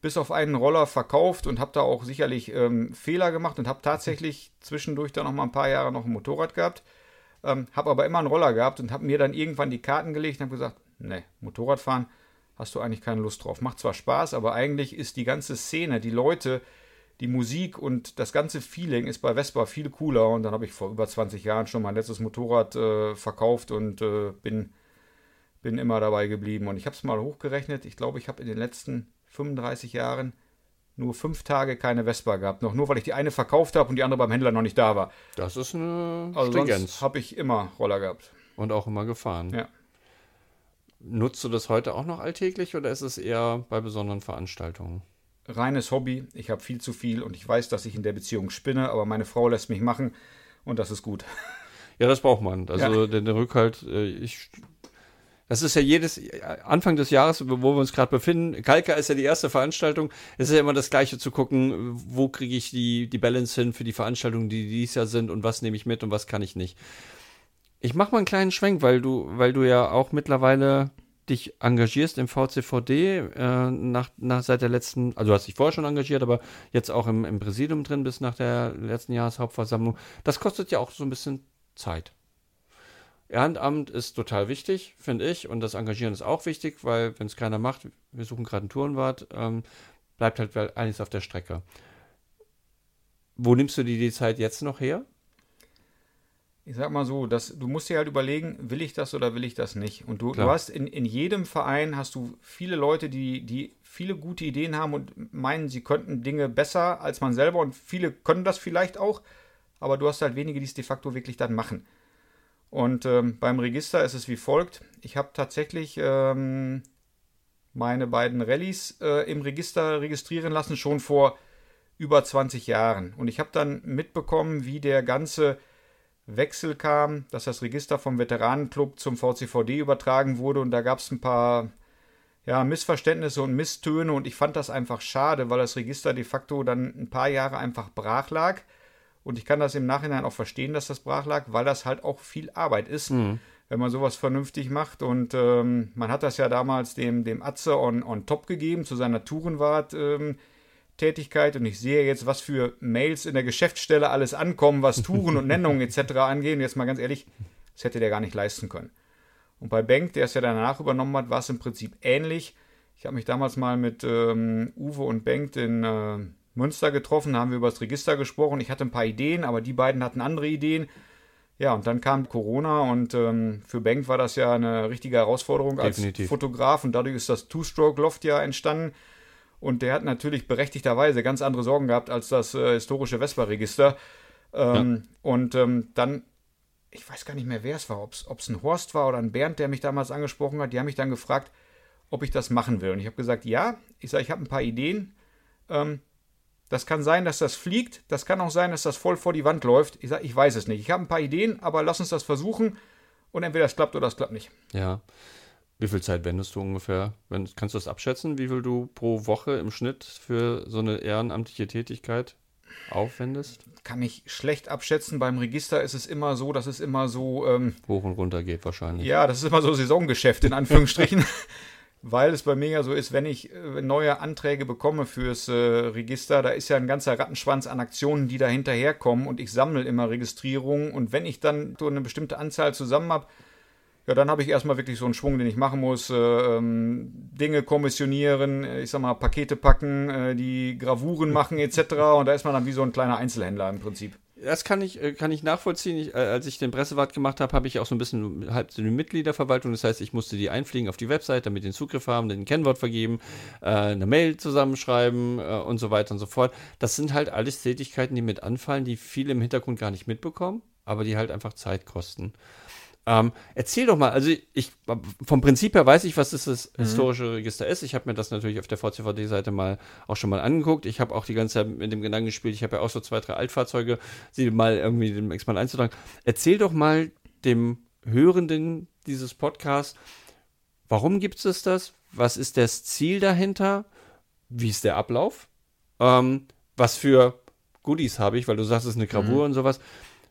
bis auf einen Roller verkauft und habe da auch sicherlich ähm, Fehler gemacht und habe tatsächlich zwischendurch dann noch mal ein paar Jahre noch ein Motorrad gehabt. Ähm, habe aber immer einen Roller gehabt und habe mir dann irgendwann die Karten gelegt und habe gesagt, ne, Motorradfahren hast du eigentlich keine Lust drauf. Macht zwar Spaß, aber eigentlich ist die ganze Szene, die Leute, die Musik und das ganze Feeling ist bei Vespa viel cooler. Und dann habe ich vor über 20 Jahren schon mein letztes Motorrad äh, verkauft und äh, bin bin immer dabei geblieben. Und ich habe es mal hochgerechnet. Ich glaube, ich habe in den letzten 35 Jahren nur fünf Tage keine Vespa gehabt. Noch nur, weil ich die eine verkauft habe und die andere beim Händler noch nicht da war. Das ist eine also sonst habe ich immer Roller gehabt. Und auch immer gefahren. Ja. Nutzt du das heute auch noch alltäglich oder ist es eher bei besonderen Veranstaltungen? Reines Hobby. Ich habe viel zu viel und ich weiß, dass ich in der Beziehung spinne, aber meine Frau lässt mich machen und das ist gut. Ja, das braucht man. Also ja. den Rückhalt, äh, ich das ist ja jedes Anfang des Jahres, wo wir uns gerade befinden. Kalka ist ja die erste Veranstaltung. Es ist ja immer das Gleiche zu gucken, wo kriege ich die, die Balance hin für die Veranstaltungen, die dieses Jahr sind und was nehme ich mit und was kann ich nicht. Ich mache mal einen kleinen Schwenk, weil du, weil du ja auch mittlerweile dich engagierst im VCVD äh, nach, nach seit der letzten, also du hast dich vorher schon engagiert, aber jetzt auch im, im Präsidium drin bis nach der letzten Jahreshauptversammlung. Das kostet ja auch so ein bisschen Zeit. Ehrenamt ist total wichtig, finde ich, und das Engagieren ist auch wichtig, weil wenn es keiner macht, wir suchen gerade einen Tourenwart, ähm, bleibt halt einiges auf der Strecke. Wo nimmst du dir die Zeit jetzt noch her? Ich sag mal so, dass, du musst dir halt überlegen, will ich das oder will ich das nicht? Und du, du hast in, in jedem Verein hast du viele Leute, die, die viele gute Ideen haben und meinen, sie könnten Dinge besser als man selber und viele können das vielleicht auch, aber du hast halt wenige, die es de facto wirklich dann machen. Und ähm, beim Register ist es wie folgt. Ich habe tatsächlich ähm, meine beiden Rallyes äh, im Register registrieren lassen, schon vor über 20 Jahren. Und ich habe dann mitbekommen, wie der ganze Wechsel kam, dass das Register vom Veteranenclub zum VCVD übertragen wurde. Und da gab es ein paar ja, Missverständnisse und Misstöne. Und ich fand das einfach schade, weil das Register de facto dann ein paar Jahre einfach brach lag. Und ich kann das im Nachhinein auch verstehen, dass das brach lag, weil das halt auch viel Arbeit ist, mhm. wenn man sowas vernünftig macht. Und ähm, man hat das ja damals dem, dem Atze on, on top gegeben zu seiner Tourenwart. Ähm, Tätigkeit und ich sehe jetzt, was für Mails in der Geschäftsstelle alles ankommen, was Touren und Nennungen etc. [LAUGHS] angeht. Und jetzt mal ganz ehrlich, das hätte der gar nicht leisten können. Und bei Bank, der es ja danach übernommen hat, war es im Prinzip ähnlich. Ich habe mich damals mal mit ähm, Uwe und Bank den äh, Münster getroffen, haben wir über das Register gesprochen. Ich hatte ein paar Ideen, aber die beiden hatten andere Ideen. Ja, und dann kam Corona und ähm, für Bank war das ja eine richtige Herausforderung Definitiv. als Fotograf und dadurch ist das Two-Stroke-Loft ja entstanden. Und der hat natürlich berechtigterweise ganz andere Sorgen gehabt als das äh, historische Vespa-Register. Ähm, ja. Und ähm, dann, ich weiß gar nicht mehr, wer es war, ob es ein Horst war oder ein Bernd, der mich damals angesprochen hat. Die haben mich dann gefragt, ob ich das machen will. Und ich habe gesagt, ja. Ich sage, ich habe ein paar Ideen. Ähm, das kann sein, dass das fliegt. Das kann auch sein, dass das voll vor die Wand läuft. Ich sage, ich weiß es nicht. Ich habe ein paar Ideen, aber lass uns das versuchen. Und entweder es klappt oder es klappt nicht. Ja. Wie viel Zeit wendest du ungefähr? Wenn, kannst du das abschätzen, wie viel du pro Woche im Schnitt für so eine ehrenamtliche Tätigkeit aufwendest? Kann ich schlecht abschätzen. Beim Register ist es immer so, dass es immer so. Ähm, Hoch und runter geht wahrscheinlich. Ja, das ist immer so Saisongeschäft in Anführungsstrichen. [LAUGHS] weil es bei mir ja so ist, wenn ich äh, neue Anträge bekomme fürs äh, Register, da ist ja ein ganzer Rattenschwanz an Aktionen, die da hinterherkommen und ich sammle immer Registrierungen und wenn ich dann so eine bestimmte Anzahl zusammen habe, ja, dann habe ich erstmal wirklich so einen Schwung, den ich machen muss. Äh, ähm, Dinge kommissionieren, äh, ich sag mal, Pakete packen, äh, die Gravuren machen etc. Und da ist man dann wie so ein kleiner Einzelhändler im Prinzip. Das kann ich, äh, kann ich nachvollziehen. Ich, äh, als ich den Pressewart gemacht habe, habe ich auch so ein bisschen halb so eine Mitgliederverwaltung. Das heißt, ich musste die einfliegen auf die Website, damit den Zugriff haben, den Kennwort vergeben, äh, eine Mail zusammenschreiben äh, und so weiter und so fort. Das sind halt alles Tätigkeiten, die mit anfallen, die viele im Hintergrund gar nicht mitbekommen, aber die halt einfach Zeit kosten. Ähm, erzähl doch mal, also ich vom Prinzip her weiß ich, was das, das mhm. historische Register ist. Ich habe mir das natürlich auf der VCVD-Seite mal auch schon mal angeguckt. Ich habe auch die ganze Zeit mit dem Gedanken gespielt. Ich habe ja auch so zwei, drei Altfahrzeuge, sie mal irgendwie dem X-Mal einzutragen. Erzähl doch mal dem Hörenden dieses Podcasts, warum gibt es das? Was ist das Ziel dahinter? Wie ist der Ablauf? Ähm, was für Goodies habe ich, weil du sagst, es ist eine Gravur mhm. und sowas.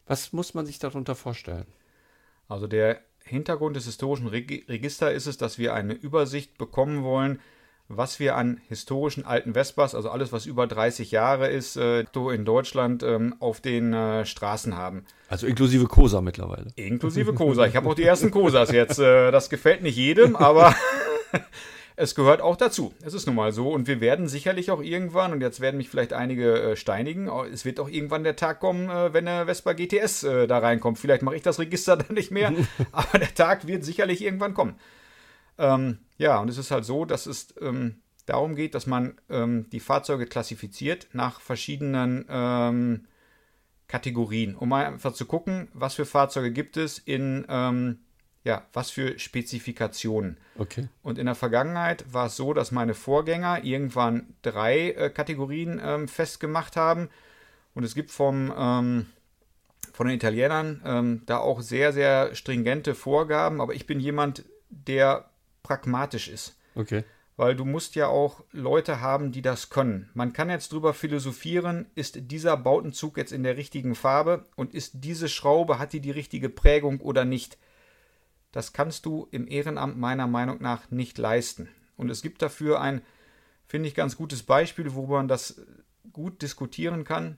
Was muss man sich darunter vorstellen? Also der Hintergrund des historischen Registers ist es, dass wir eine Übersicht bekommen wollen, was wir an historischen alten Vespas, also alles, was über 30 Jahre ist, äh, in Deutschland ähm, auf den äh, Straßen haben. Also inklusive Cosa mittlerweile. Inklusive Cosa. Ich habe auch die ersten Cosas jetzt. Äh, das gefällt nicht jedem, aber [LAUGHS] [LAUGHS] es gehört auch dazu. Es ist nun mal so. Und wir werden sicherlich auch irgendwann, und jetzt werden mich vielleicht einige äh, steinigen, es wird auch irgendwann der Tag kommen, äh, wenn der Vespa GTS äh, da reinkommt. Vielleicht mache ich das Register [LAUGHS] dann nicht mehr, [LAUGHS] aber der Tag wird sicherlich irgendwann kommen. Ähm, ja, und es ist halt so, dass es ähm, darum geht, dass man ähm, die Fahrzeuge klassifiziert nach verschiedenen ähm, Kategorien, um mal einfach zu gucken, was für Fahrzeuge gibt es in ähm, ja, was für Spezifikationen. Okay. Und in der Vergangenheit war es so, dass meine Vorgänger irgendwann drei äh, Kategorien ähm, festgemacht haben. Und es gibt vom, ähm, von den Italienern ähm, da auch sehr, sehr stringente Vorgaben. Aber ich bin jemand, der pragmatisch ist. Okay. Weil du musst ja auch Leute haben, die das können. Man kann jetzt drüber philosophieren, ist dieser Bautenzug jetzt in der richtigen Farbe und ist diese Schraube, hat die die richtige Prägung oder nicht? Das kannst du im Ehrenamt meiner Meinung nach nicht leisten. Und es gibt dafür ein, finde ich, ganz gutes Beispiel, wo man das gut diskutieren kann.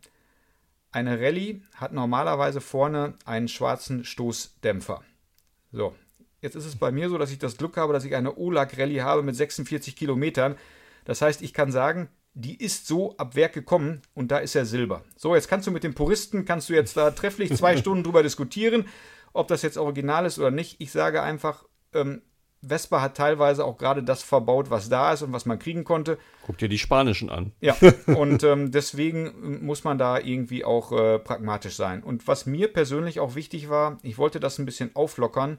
Eine Rallye hat normalerweise vorne einen schwarzen Stoßdämpfer. So, jetzt ist es bei mir so, dass ich das Glück habe, dass ich eine Olag-Rallye habe mit 46 Kilometern. Das heißt, ich kann sagen, die ist so ab Werk gekommen und da ist er Silber. So, jetzt kannst du mit den Puristen, kannst du jetzt da trefflich zwei [LAUGHS] Stunden drüber diskutieren ob das jetzt original ist oder nicht. Ich sage einfach, ähm, Vespa hat teilweise auch gerade das verbaut, was da ist und was man kriegen konnte. Guck dir die spanischen an. Ja, [LAUGHS] und ähm, deswegen muss man da irgendwie auch äh, pragmatisch sein. Und was mir persönlich auch wichtig war, ich wollte das ein bisschen auflockern.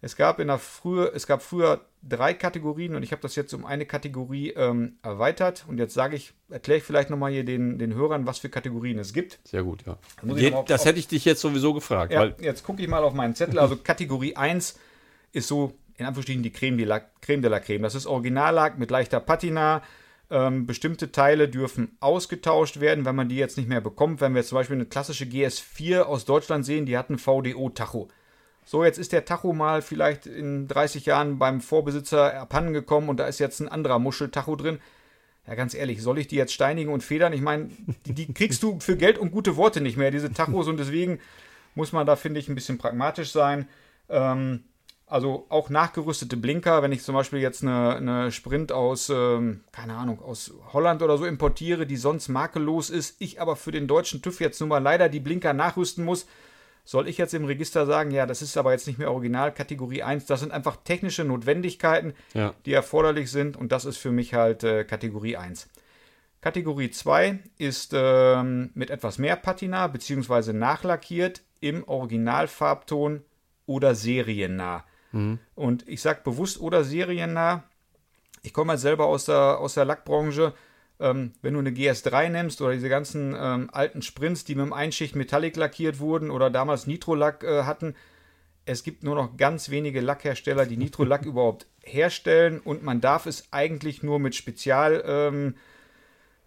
Es gab in der frühe, es gab früher drei Kategorien und ich habe das jetzt um eine Kategorie ähm, erweitert. Und jetzt sage ich, erkläre ich vielleicht nochmal hier den, den Hörern, was für Kategorien es gibt. Sehr gut, ja. Je, auf, das hätte ich dich jetzt sowieso gefragt. Ja, jetzt gucke ich mal auf meinen Zettel. Also [LAUGHS] Kategorie 1 ist so, in Anführungsstrichen, die Creme de la Creme. De la Creme. Das ist Originallack mit leichter Patina. Ähm, bestimmte Teile dürfen ausgetauscht werden, wenn man die jetzt nicht mehr bekommt. Wenn wir jetzt zum Beispiel eine klassische GS4 aus Deutschland sehen, die hat ein VDO-Tacho. So, jetzt ist der Tacho mal vielleicht in 30 Jahren beim Vorbesitzer abhanden gekommen und da ist jetzt ein anderer Muscheltacho drin. Ja, ganz ehrlich, soll ich die jetzt steinigen und federn? Ich meine, die, die, kriegst du für Geld und gute Worte nicht mehr, diese Tachos, und deswegen muss man da, finde ich, ein bisschen pragmatisch sein. Ähm, also auch nachgerüstete Blinker, wenn ich zum Beispiel jetzt eine, eine Sprint aus, ähm, keine Ahnung, aus Holland oder so importiere, die sonst makellos ist, ich aber für den deutschen TÜV jetzt nun mal leider die Blinker nachrüsten muss, soll ich jetzt im Register sagen, ja, das ist aber jetzt nicht mehr Original Kategorie 1, das sind einfach technische Notwendigkeiten, ja. die erforderlich sind und das ist für mich halt äh, Kategorie 1. Kategorie 2 ist ähm, mit etwas mehr Patina bzw. nachlackiert im Originalfarbton oder seriennah. Mhm. Und ich sage bewusst oder seriennah. Ich komme halt selber aus der, aus der Lackbranche ähm, wenn du eine GS3 nimmst oder diese ganzen ähm, alten Sprints, die mit dem Einschicht Metallic lackiert wurden oder damals Nitro-Lack äh, hatten, es gibt nur noch ganz wenige Lackhersteller, die Nitro-Lack [LAUGHS] überhaupt herstellen und man darf es eigentlich nur mit Spezialgenehmigungen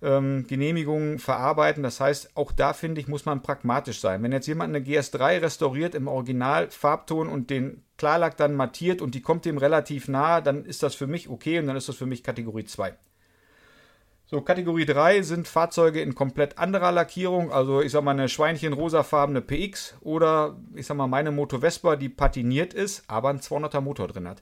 ähm, ähm, verarbeiten. Das heißt, auch da finde ich, muss man pragmatisch sein. Wenn jetzt jemand eine GS3 restauriert im Original-Farbton und den Klarlack dann mattiert und die kommt dem relativ nahe, dann ist das für mich okay und dann ist das für mich Kategorie 2. So, Kategorie 3 sind Fahrzeuge in komplett anderer Lackierung, also ich sag mal eine Schweinchen-rosafarbene PX oder ich sag mal meine Moto Vespa, die patiniert ist, aber einen 200er Motor drin hat.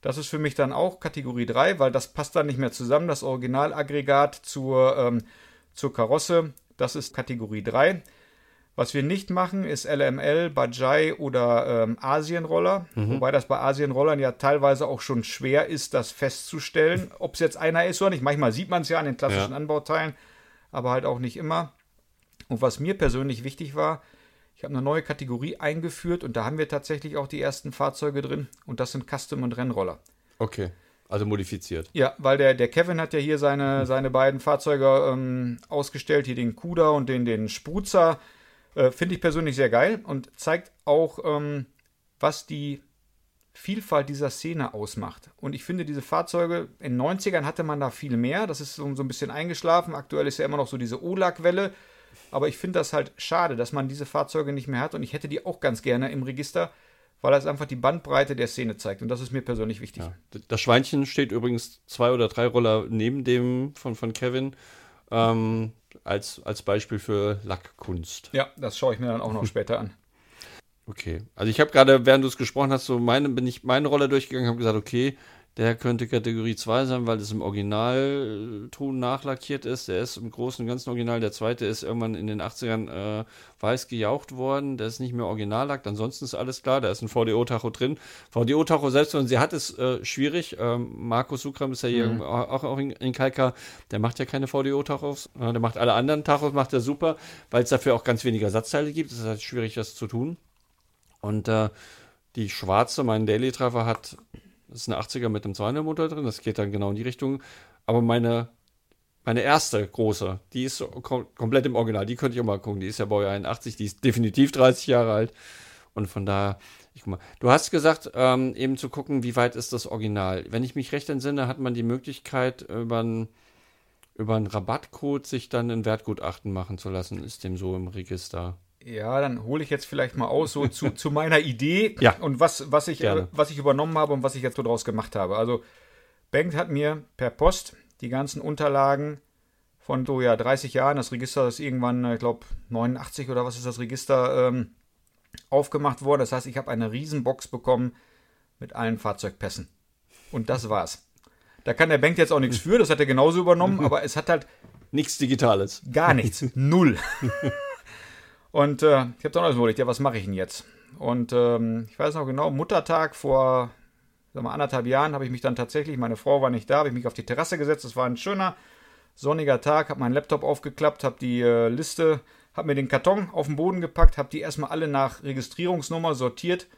Das ist für mich dann auch Kategorie 3, weil das passt dann nicht mehr zusammen, das Originalaggregat zur, ähm, zur Karosse. Das ist Kategorie 3. Was wir nicht machen, ist LML, Bajai oder ähm, Asienroller. Mhm. Wobei das bei Asienrollern ja teilweise auch schon schwer ist, das festzustellen, ob es jetzt einer ist oder nicht. Manchmal sieht man es ja an den klassischen ja. Anbauteilen, aber halt auch nicht immer. Und was mir persönlich wichtig war, ich habe eine neue Kategorie eingeführt und da haben wir tatsächlich auch die ersten Fahrzeuge drin und das sind Custom- und Rennroller. Okay. Also modifiziert. Ja, weil der, der Kevin hat ja hier seine, seine beiden Fahrzeuge ähm, ausgestellt, hier den Kuda und den, den Spruzer. Äh, Finde ich persönlich sehr geil und zeigt auch, ähm, was die Vielfalt dieser Szene ausmacht. Und ich finde, diese Fahrzeuge, in den 90ern hatte man da viel mehr. Das ist so, so ein bisschen eingeschlafen. Aktuell ist ja immer noch so diese OLAG-Welle. Aber ich finde das halt schade, dass man diese Fahrzeuge nicht mehr hat. Und ich hätte die auch ganz gerne im Register, weil das einfach die Bandbreite der Szene zeigt. Und das ist mir persönlich wichtig. Ja. Das Schweinchen steht übrigens zwei oder drei Roller neben dem von, von Kevin. Ähm, als, als Beispiel für Lackkunst. Ja, das schaue ich mir dann auch noch später an. Okay. Also ich habe gerade, während du es gesprochen hast, so meine, bin ich meine Rolle durchgegangen, habe gesagt, okay, der könnte Kategorie 2 sein, weil das im Originalton nachlackiert ist. Der ist im Großen und Ganzen Original. Der zweite ist irgendwann in den 80ern äh, weiß gejaucht worden. Der ist nicht mehr Originallack. Ansonsten ist alles klar. Da ist ein VDO-Tacho drin. VDO-Tacho, selbst wenn sie hat, ist äh, schwierig. Ähm, Markus Sukram ist ja hier mhm. auch, auch in, in Kalka. Der macht ja keine VDO-Tachos. Äh, der macht alle anderen Tachos, macht er super, weil es dafür auch ganz wenige Ersatzteile gibt. Es ist halt schwierig, das zu tun. Und äh, die schwarze, mein Daily Treffer hat, ist eine 80er mit einem 200 Motor drin, das geht dann genau in die Richtung. Aber meine, meine erste große, die ist kom komplett im Original, die könnte ich auch mal gucken. Die ist ja Baujahr 81, die ist definitiv 30 Jahre alt. Und von daher, ich guck mal. Du hast gesagt, ähm, eben zu gucken, wie weit ist das Original. Wenn ich mich recht entsinne, hat man die Möglichkeit, über einen über einen Rabattcode sich dann ein Wertgutachten machen zu lassen. Ist dem so im Register? Ja, dann hole ich jetzt vielleicht mal aus, so zu, [LAUGHS] zu meiner Idee ja, und was, was, ich, äh, was ich übernommen habe und was ich jetzt so draus gemacht habe. Also, Bank hat mir per Post die ganzen Unterlagen von so ja 30 Jahren, das Register ist irgendwann, ich glaube, 89 oder was ist das Register, ähm, aufgemacht worden. Das heißt, ich habe eine Riesenbox bekommen mit allen Fahrzeugpässen. Und das war's. Da kann der Bank jetzt auch nichts [LAUGHS] für, das hat er genauso übernommen, aber es hat halt. Nichts Digitales. Gar nichts. [LAUGHS] Null. Und äh, ich habe dann alles überlegt, ja, was mache ich denn jetzt? Und ähm, ich weiß noch genau, Muttertag vor sag mal, anderthalb Jahren habe ich mich dann tatsächlich, meine Frau war nicht da, habe ich mich auf die Terrasse gesetzt. Es war ein schöner, sonniger Tag, habe meinen Laptop aufgeklappt, habe die äh, Liste, habe mir den Karton auf den Boden gepackt, habe die erstmal alle nach Registrierungsnummer sortiert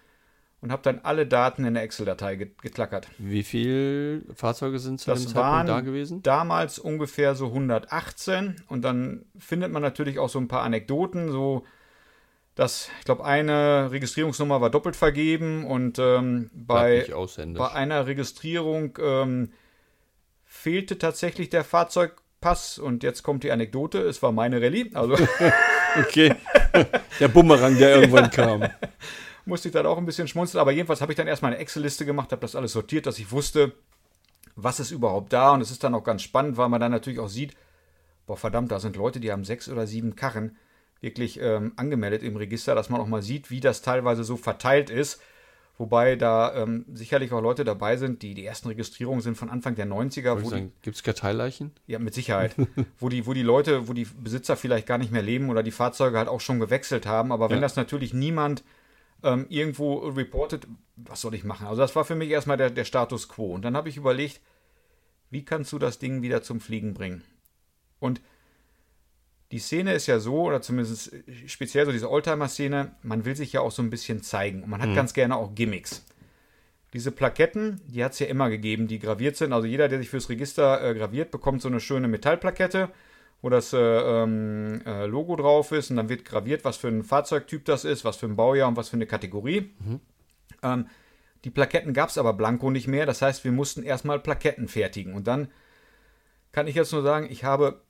und habe dann alle Daten in der Excel-Datei geklackert. Wie viele Fahrzeuge sind zu das dem Zeitpunkt da gewesen? Damals ungefähr so 118 und dann findet man natürlich auch so ein paar Anekdoten, so dass ich glaube eine Registrierungsnummer war doppelt vergeben und ähm, bei, bei einer Registrierung ähm, fehlte tatsächlich der Fahrzeugpass. Und jetzt kommt die Anekdote, es war meine Rallye, also [LAUGHS] okay, der Bumerang, der irgendwann [LAUGHS] kam musste ich dann auch ein bisschen schmunzeln. Aber jedenfalls habe ich dann erstmal eine Excel-Liste gemacht, habe das alles sortiert, dass ich wusste, was ist überhaupt da. Und es ist dann auch ganz spannend, weil man dann natürlich auch sieht, boah, verdammt, da sind Leute, die haben sechs oder sieben Karren wirklich ähm, angemeldet im Register, dass man auch mal sieht, wie das teilweise so verteilt ist. Wobei da ähm, sicherlich auch Leute dabei sind, die die ersten Registrierungen sind von Anfang der 90er. Gibt es Karteileichen? Ja, mit Sicherheit. [LAUGHS] wo, die, wo die Leute, wo die Besitzer vielleicht gar nicht mehr leben oder die Fahrzeuge halt auch schon gewechselt haben. Aber wenn ja. das natürlich niemand ähm, irgendwo reportet, was soll ich machen? Also das war für mich erstmal der, der Status quo. Und dann habe ich überlegt, wie kannst du das Ding wieder zum Fliegen bringen? Und die Szene ist ja so, oder zumindest speziell so diese Oldtimer-Szene, man will sich ja auch so ein bisschen zeigen. Und man hat mhm. ganz gerne auch Gimmicks. Diese Plaketten, die hat es ja immer gegeben, die graviert sind. Also jeder, der sich fürs Register äh, graviert, bekommt so eine schöne Metallplakette wo das äh, ähm, äh, Logo drauf ist und dann wird graviert, was für ein Fahrzeugtyp das ist, was für ein Baujahr und was für eine Kategorie. Mhm. Ähm, die Plaketten gab es aber blanko nicht mehr, das heißt, wir mussten erstmal Plaketten fertigen. Und dann kann ich jetzt nur sagen, ich habe,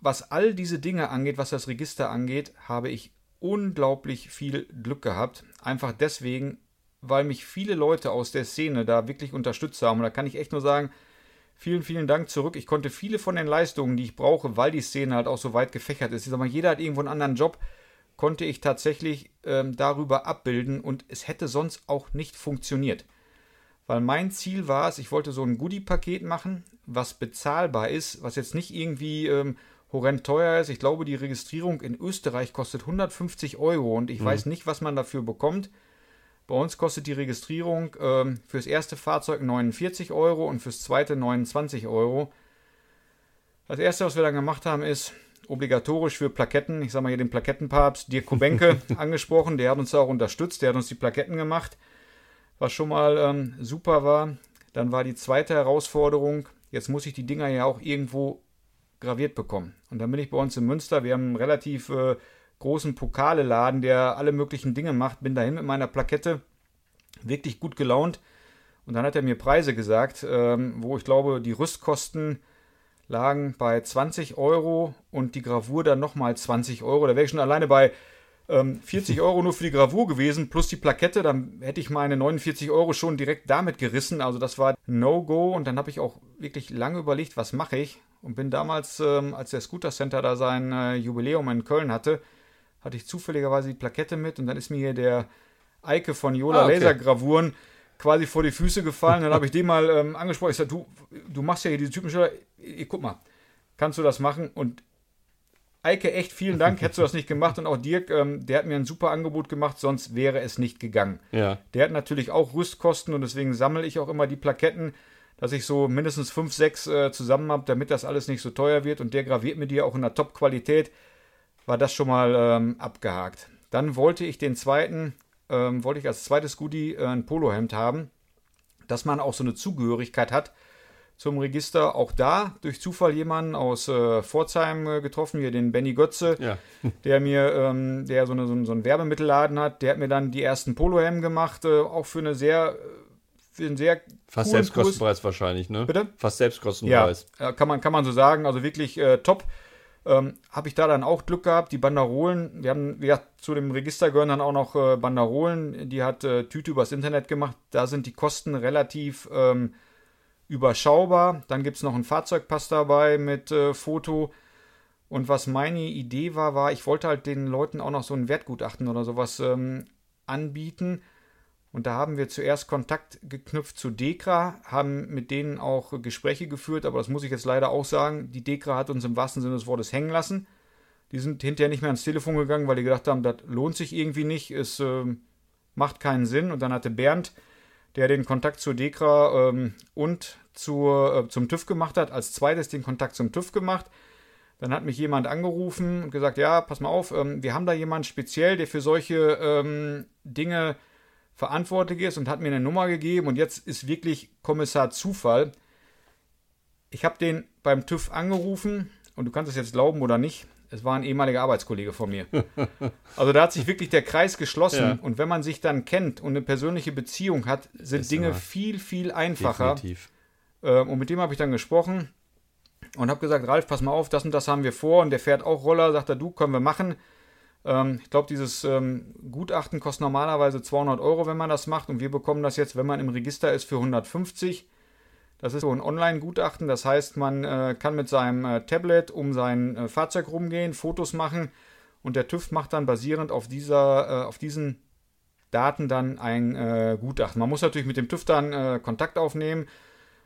was all diese Dinge angeht, was das Register angeht, habe ich unglaublich viel Glück gehabt. Einfach deswegen, weil mich viele Leute aus der Szene da wirklich unterstützt haben. Und da kann ich echt nur sagen, Vielen, vielen Dank zurück. Ich konnte viele von den Leistungen, die ich brauche, weil die Szene halt auch so weit gefächert ist. Ich sag mal, jeder hat irgendwo einen anderen Job, konnte ich tatsächlich ähm, darüber abbilden und es hätte sonst auch nicht funktioniert. Weil mein Ziel war es, ich wollte so ein Goodie-Paket machen, was bezahlbar ist, was jetzt nicht irgendwie ähm, horrend teuer ist. Ich glaube, die Registrierung in Österreich kostet 150 Euro und ich mhm. weiß nicht, was man dafür bekommt. Bei uns kostet die Registrierung ähm, fürs erste Fahrzeug 49 Euro und fürs zweite 29 Euro. Das erste, was wir dann gemacht haben, ist, obligatorisch für Plaketten, ich sag mal hier den Plakettenpapst Dirk Kubenke [LAUGHS] angesprochen. Der hat uns auch unterstützt, der hat uns die Plaketten gemacht, was schon mal ähm, super war. Dann war die zweite Herausforderung, jetzt muss ich die Dinger ja auch irgendwo graviert bekommen. Und dann bin ich bei uns in Münster, wir haben relativ äh, großen Pokaleladen, der alle möglichen Dinge macht, bin dahin mit meiner Plakette, wirklich gut gelaunt. Und dann hat er mir Preise gesagt, ähm, wo ich glaube, die Rüstkosten lagen bei 20 Euro und die Gravur dann nochmal 20 Euro. Da wäre ich schon alleine bei ähm, 40 Euro nur für die Gravur gewesen, plus die Plakette. Dann hätte ich meine 49 Euro schon direkt damit gerissen. Also das war No-Go. Und dann habe ich auch wirklich lange überlegt, was mache ich. Und bin damals, ähm, als der Scooter Center da sein äh, Jubiläum in Köln hatte, hatte ich zufälligerweise die Plakette mit. Und dann ist mir hier der Eike von Yola ah, okay. Lasergravuren quasi vor die Füße gefallen. Dann habe ich den mal ähm, angesprochen. Ich sagte, du, du machst ja hier diese typische, guck mal, kannst du das machen? Und Eike, echt vielen Dank, hättest du das nicht gemacht. Und auch Dirk, ähm, der hat mir ein super Angebot gemacht, sonst wäre es nicht gegangen. Ja. Der hat natürlich auch Rüstkosten und deswegen sammle ich auch immer die Plaketten, dass ich so mindestens fünf, sechs äh, zusammen habe, damit das alles nicht so teuer wird. Und der graviert mir die auch in der Top-Qualität. War das schon mal ähm, abgehakt. Dann wollte ich den zweiten ähm, wollte ich als zweites Goodie äh, ein Polohemd haben, dass man auch so eine Zugehörigkeit hat zum Register. Auch da durch Zufall jemanden aus äh, Pforzheim äh, getroffen, hier den Benny Götze, ja. [LAUGHS] der mir, ähm, der so, eine, so, so einen Werbemittelladen hat, der hat mir dann die ersten Polohemden gemacht, äh, auch für eine sehr für einen sehr Fast Selbstkostenpreis wahrscheinlich, ne? Bitte? Fast Selbstkostenpreis. Ja, kann man, kann man so sagen. Also wirklich äh, top ähm, habe ich da dann auch Glück gehabt. Die Banderolen, wir haben, ja, zu dem Register gehören dann auch noch äh, Banderolen, die hat äh, Tüte übers Internet gemacht. Da sind die Kosten relativ ähm, überschaubar. Dann gibt es noch einen Fahrzeugpass dabei mit äh, Foto. Und was meine Idee war, war, ich wollte halt den Leuten auch noch so ein Wertgutachten oder sowas ähm, anbieten. Und da haben wir zuerst Kontakt geknüpft zu Dekra, haben mit denen auch Gespräche geführt, aber das muss ich jetzt leider auch sagen. Die Dekra hat uns im wahrsten Sinne des Wortes hängen lassen. Die sind hinterher nicht mehr ans Telefon gegangen, weil die gedacht haben, das lohnt sich irgendwie nicht, es äh, macht keinen Sinn. Und dann hatte Bernd, der den Kontakt zur Dekra ähm, und zur, äh, zum TÜV gemacht hat, als zweites den Kontakt zum TÜV gemacht. Dann hat mich jemand angerufen und gesagt, ja, pass mal auf, ähm, wir haben da jemanden speziell, der für solche ähm, Dinge verantwortlich ist und hat mir eine Nummer gegeben und jetzt ist wirklich Kommissar Zufall. Ich habe den beim TÜV angerufen und du kannst es jetzt glauben oder nicht, es war ein ehemaliger Arbeitskollege von mir. [LAUGHS] Also da hat sich wirklich der Kreis geschlossen ja. und wenn man sich dann kennt und eine persönliche Beziehung hat, sind ist Dinge viel, viel einfacher. Definitiv. Ähm, und mit dem habe ich dann gesprochen und habe gesagt, Ralf, pass mal auf, das und das haben wir vor und der fährt auch Roller, sagt er, du, können wir machen. Ähm, ich glaube, dieses ähm, Gutachten kostet normalerweise 200 Euro, wenn man das macht. Und wir bekommen das jetzt, wenn man im Register ist, für 150. Das ist so ein Online-Gutachten. Das heißt, man äh, kann mit seinem äh, Tablet um sein äh, Fahrzeug rumgehen, Fotos machen. Und der TÜV macht dann basierend auf, dieser, auf diesen Daten dann ein Gutachten. Man muss natürlich mit dem TÜV dann Kontakt aufnehmen.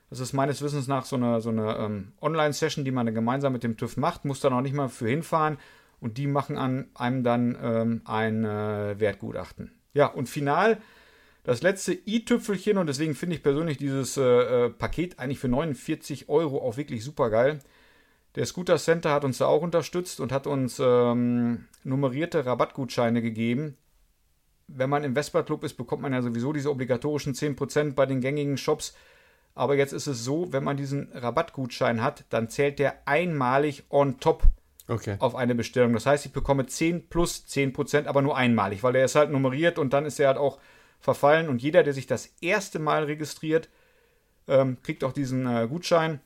Das ist meines Wissens nach so eine, so eine ähm, Online-Session, die man dann gemeinsam mit dem TÜV macht. Muss da noch nicht mal für hinfahren und die machen an einem dann ähm, ein äh, Wertgutachten. Ja, und final das letzte i-Tüpfelchen und deswegen finde ich persönlich dieses äh, äh Paket eigentlich für 49 Euro auch wirklich super geil. Der Scooter Center hat uns da auch unterstützt und hat uns ähm, nummerierte Rabattgutscheine gegeben. Wenn man im Vespa Club ist, bekommt man ja sowieso diese obligatorischen 10% bei den gängigen Shops. Aber jetzt ist es so, wenn man diesen Rabattgutschein hat, dann zählt der einmalig on top okay. auf eine Bestellung. Das heißt, ich bekomme 10 plus 10 Prozent, aber nur einmalig, weil der ist halt nummeriert und dann ist er halt auch verfallen. Und jeder, der sich das erste Mal registriert, ähm, kriegt auch diesen äh, Gutschein.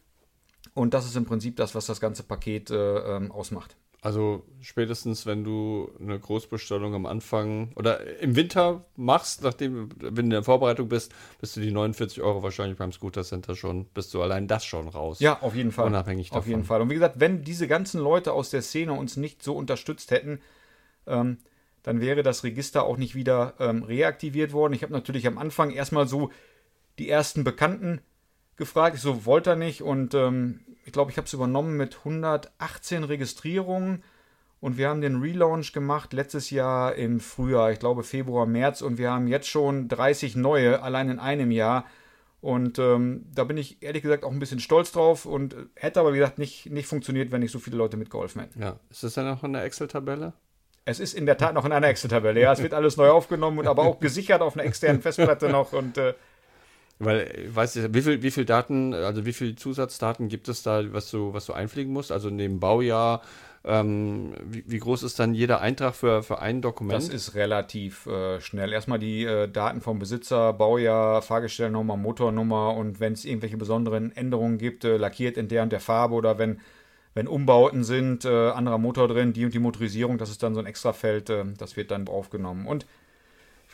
Und das ist im Prinzip das, was das ganze Paket äh, ähm, ausmacht. Also spätestens, wenn du eine Großbestellung am Anfang oder im Winter machst, nachdem, wenn du in der Vorbereitung bist, bist du die 49 Euro wahrscheinlich beim Scooter Center schon, bist du allein das schon raus. Ja, auf jeden Fall. Unabhängig davon. Auf jeden Fall. Und wie gesagt, wenn diese ganzen Leute aus der Szene uns nicht so unterstützt hätten, ähm, dann wäre das Register auch nicht wieder ähm, reaktiviert worden. Ich habe natürlich am Anfang erstmal so die ersten Bekannten gefragt. Ich so, wollte er nicht. Und ähm, ich glaube, ich habe es übernommen mit 118 Registrierungen. Und wir haben den Relaunch gemacht letztes Jahr im Frühjahr, ich glaube Februar, März. Und wir haben jetzt schon 30 neue, allein in einem Jahr. Und ähm, da bin ich ehrlich gesagt auch ein bisschen stolz drauf und hätte aber, wie gesagt, nicht, nicht funktioniert, wenn nicht so viele Leute mitgeholfen hätten. Ja, ist das dann noch in der Excel-Tabelle? Es ist in der Tat noch in einer Excel-Tabelle. Ja, es wird alles neu aufgenommen und aber auch gesichert auf einer externen Festplatte noch und äh, weil, weißt du, wie viel, wie viel Daten, also wie viel Zusatzdaten gibt es da, was du, was du einpflegen musst? Also neben Baujahr, ähm, wie, wie, groß ist dann jeder Eintrag für, für ein Dokument? Das ist relativ äh, schnell. Erstmal die äh, Daten vom Besitzer, Baujahr, Fahrgestellnummer, Motornummer und wenn es irgendwelche besonderen Änderungen gibt, äh, lackiert in der und der Farbe oder wenn, wenn Umbauten sind, äh, anderer Motor drin, die und die Motorisierung, das ist dann so ein Extrafeld, äh, das wird dann aufgenommen. Und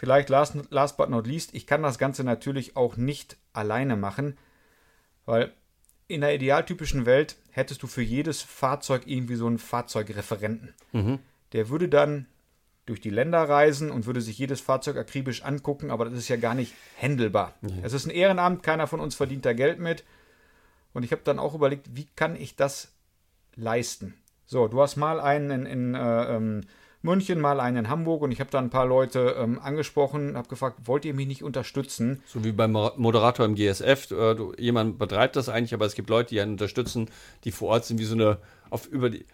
Vielleicht last, last but not least, ich kann das Ganze natürlich auch nicht alleine machen, weil in der idealtypischen Welt hättest du für jedes Fahrzeug irgendwie so einen Fahrzeugreferenten. Mhm. Der würde dann durch die Länder reisen und würde sich jedes Fahrzeug akribisch angucken, aber das ist ja gar nicht händelbar. Mhm. Es ist ein Ehrenamt, keiner von uns verdient da Geld mit. Und ich habe dann auch überlegt, wie kann ich das leisten? So, du hast mal einen in, in äh, ähm, München, mal einen in Hamburg und ich habe da ein paar Leute ähm, angesprochen, habe gefragt, wollt ihr mich nicht unterstützen? So wie beim Moderator im GSF, äh, du, jemand betreibt das eigentlich, aber es gibt Leute, die einen unterstützen, die vor Ort sind, wie so eine auf über die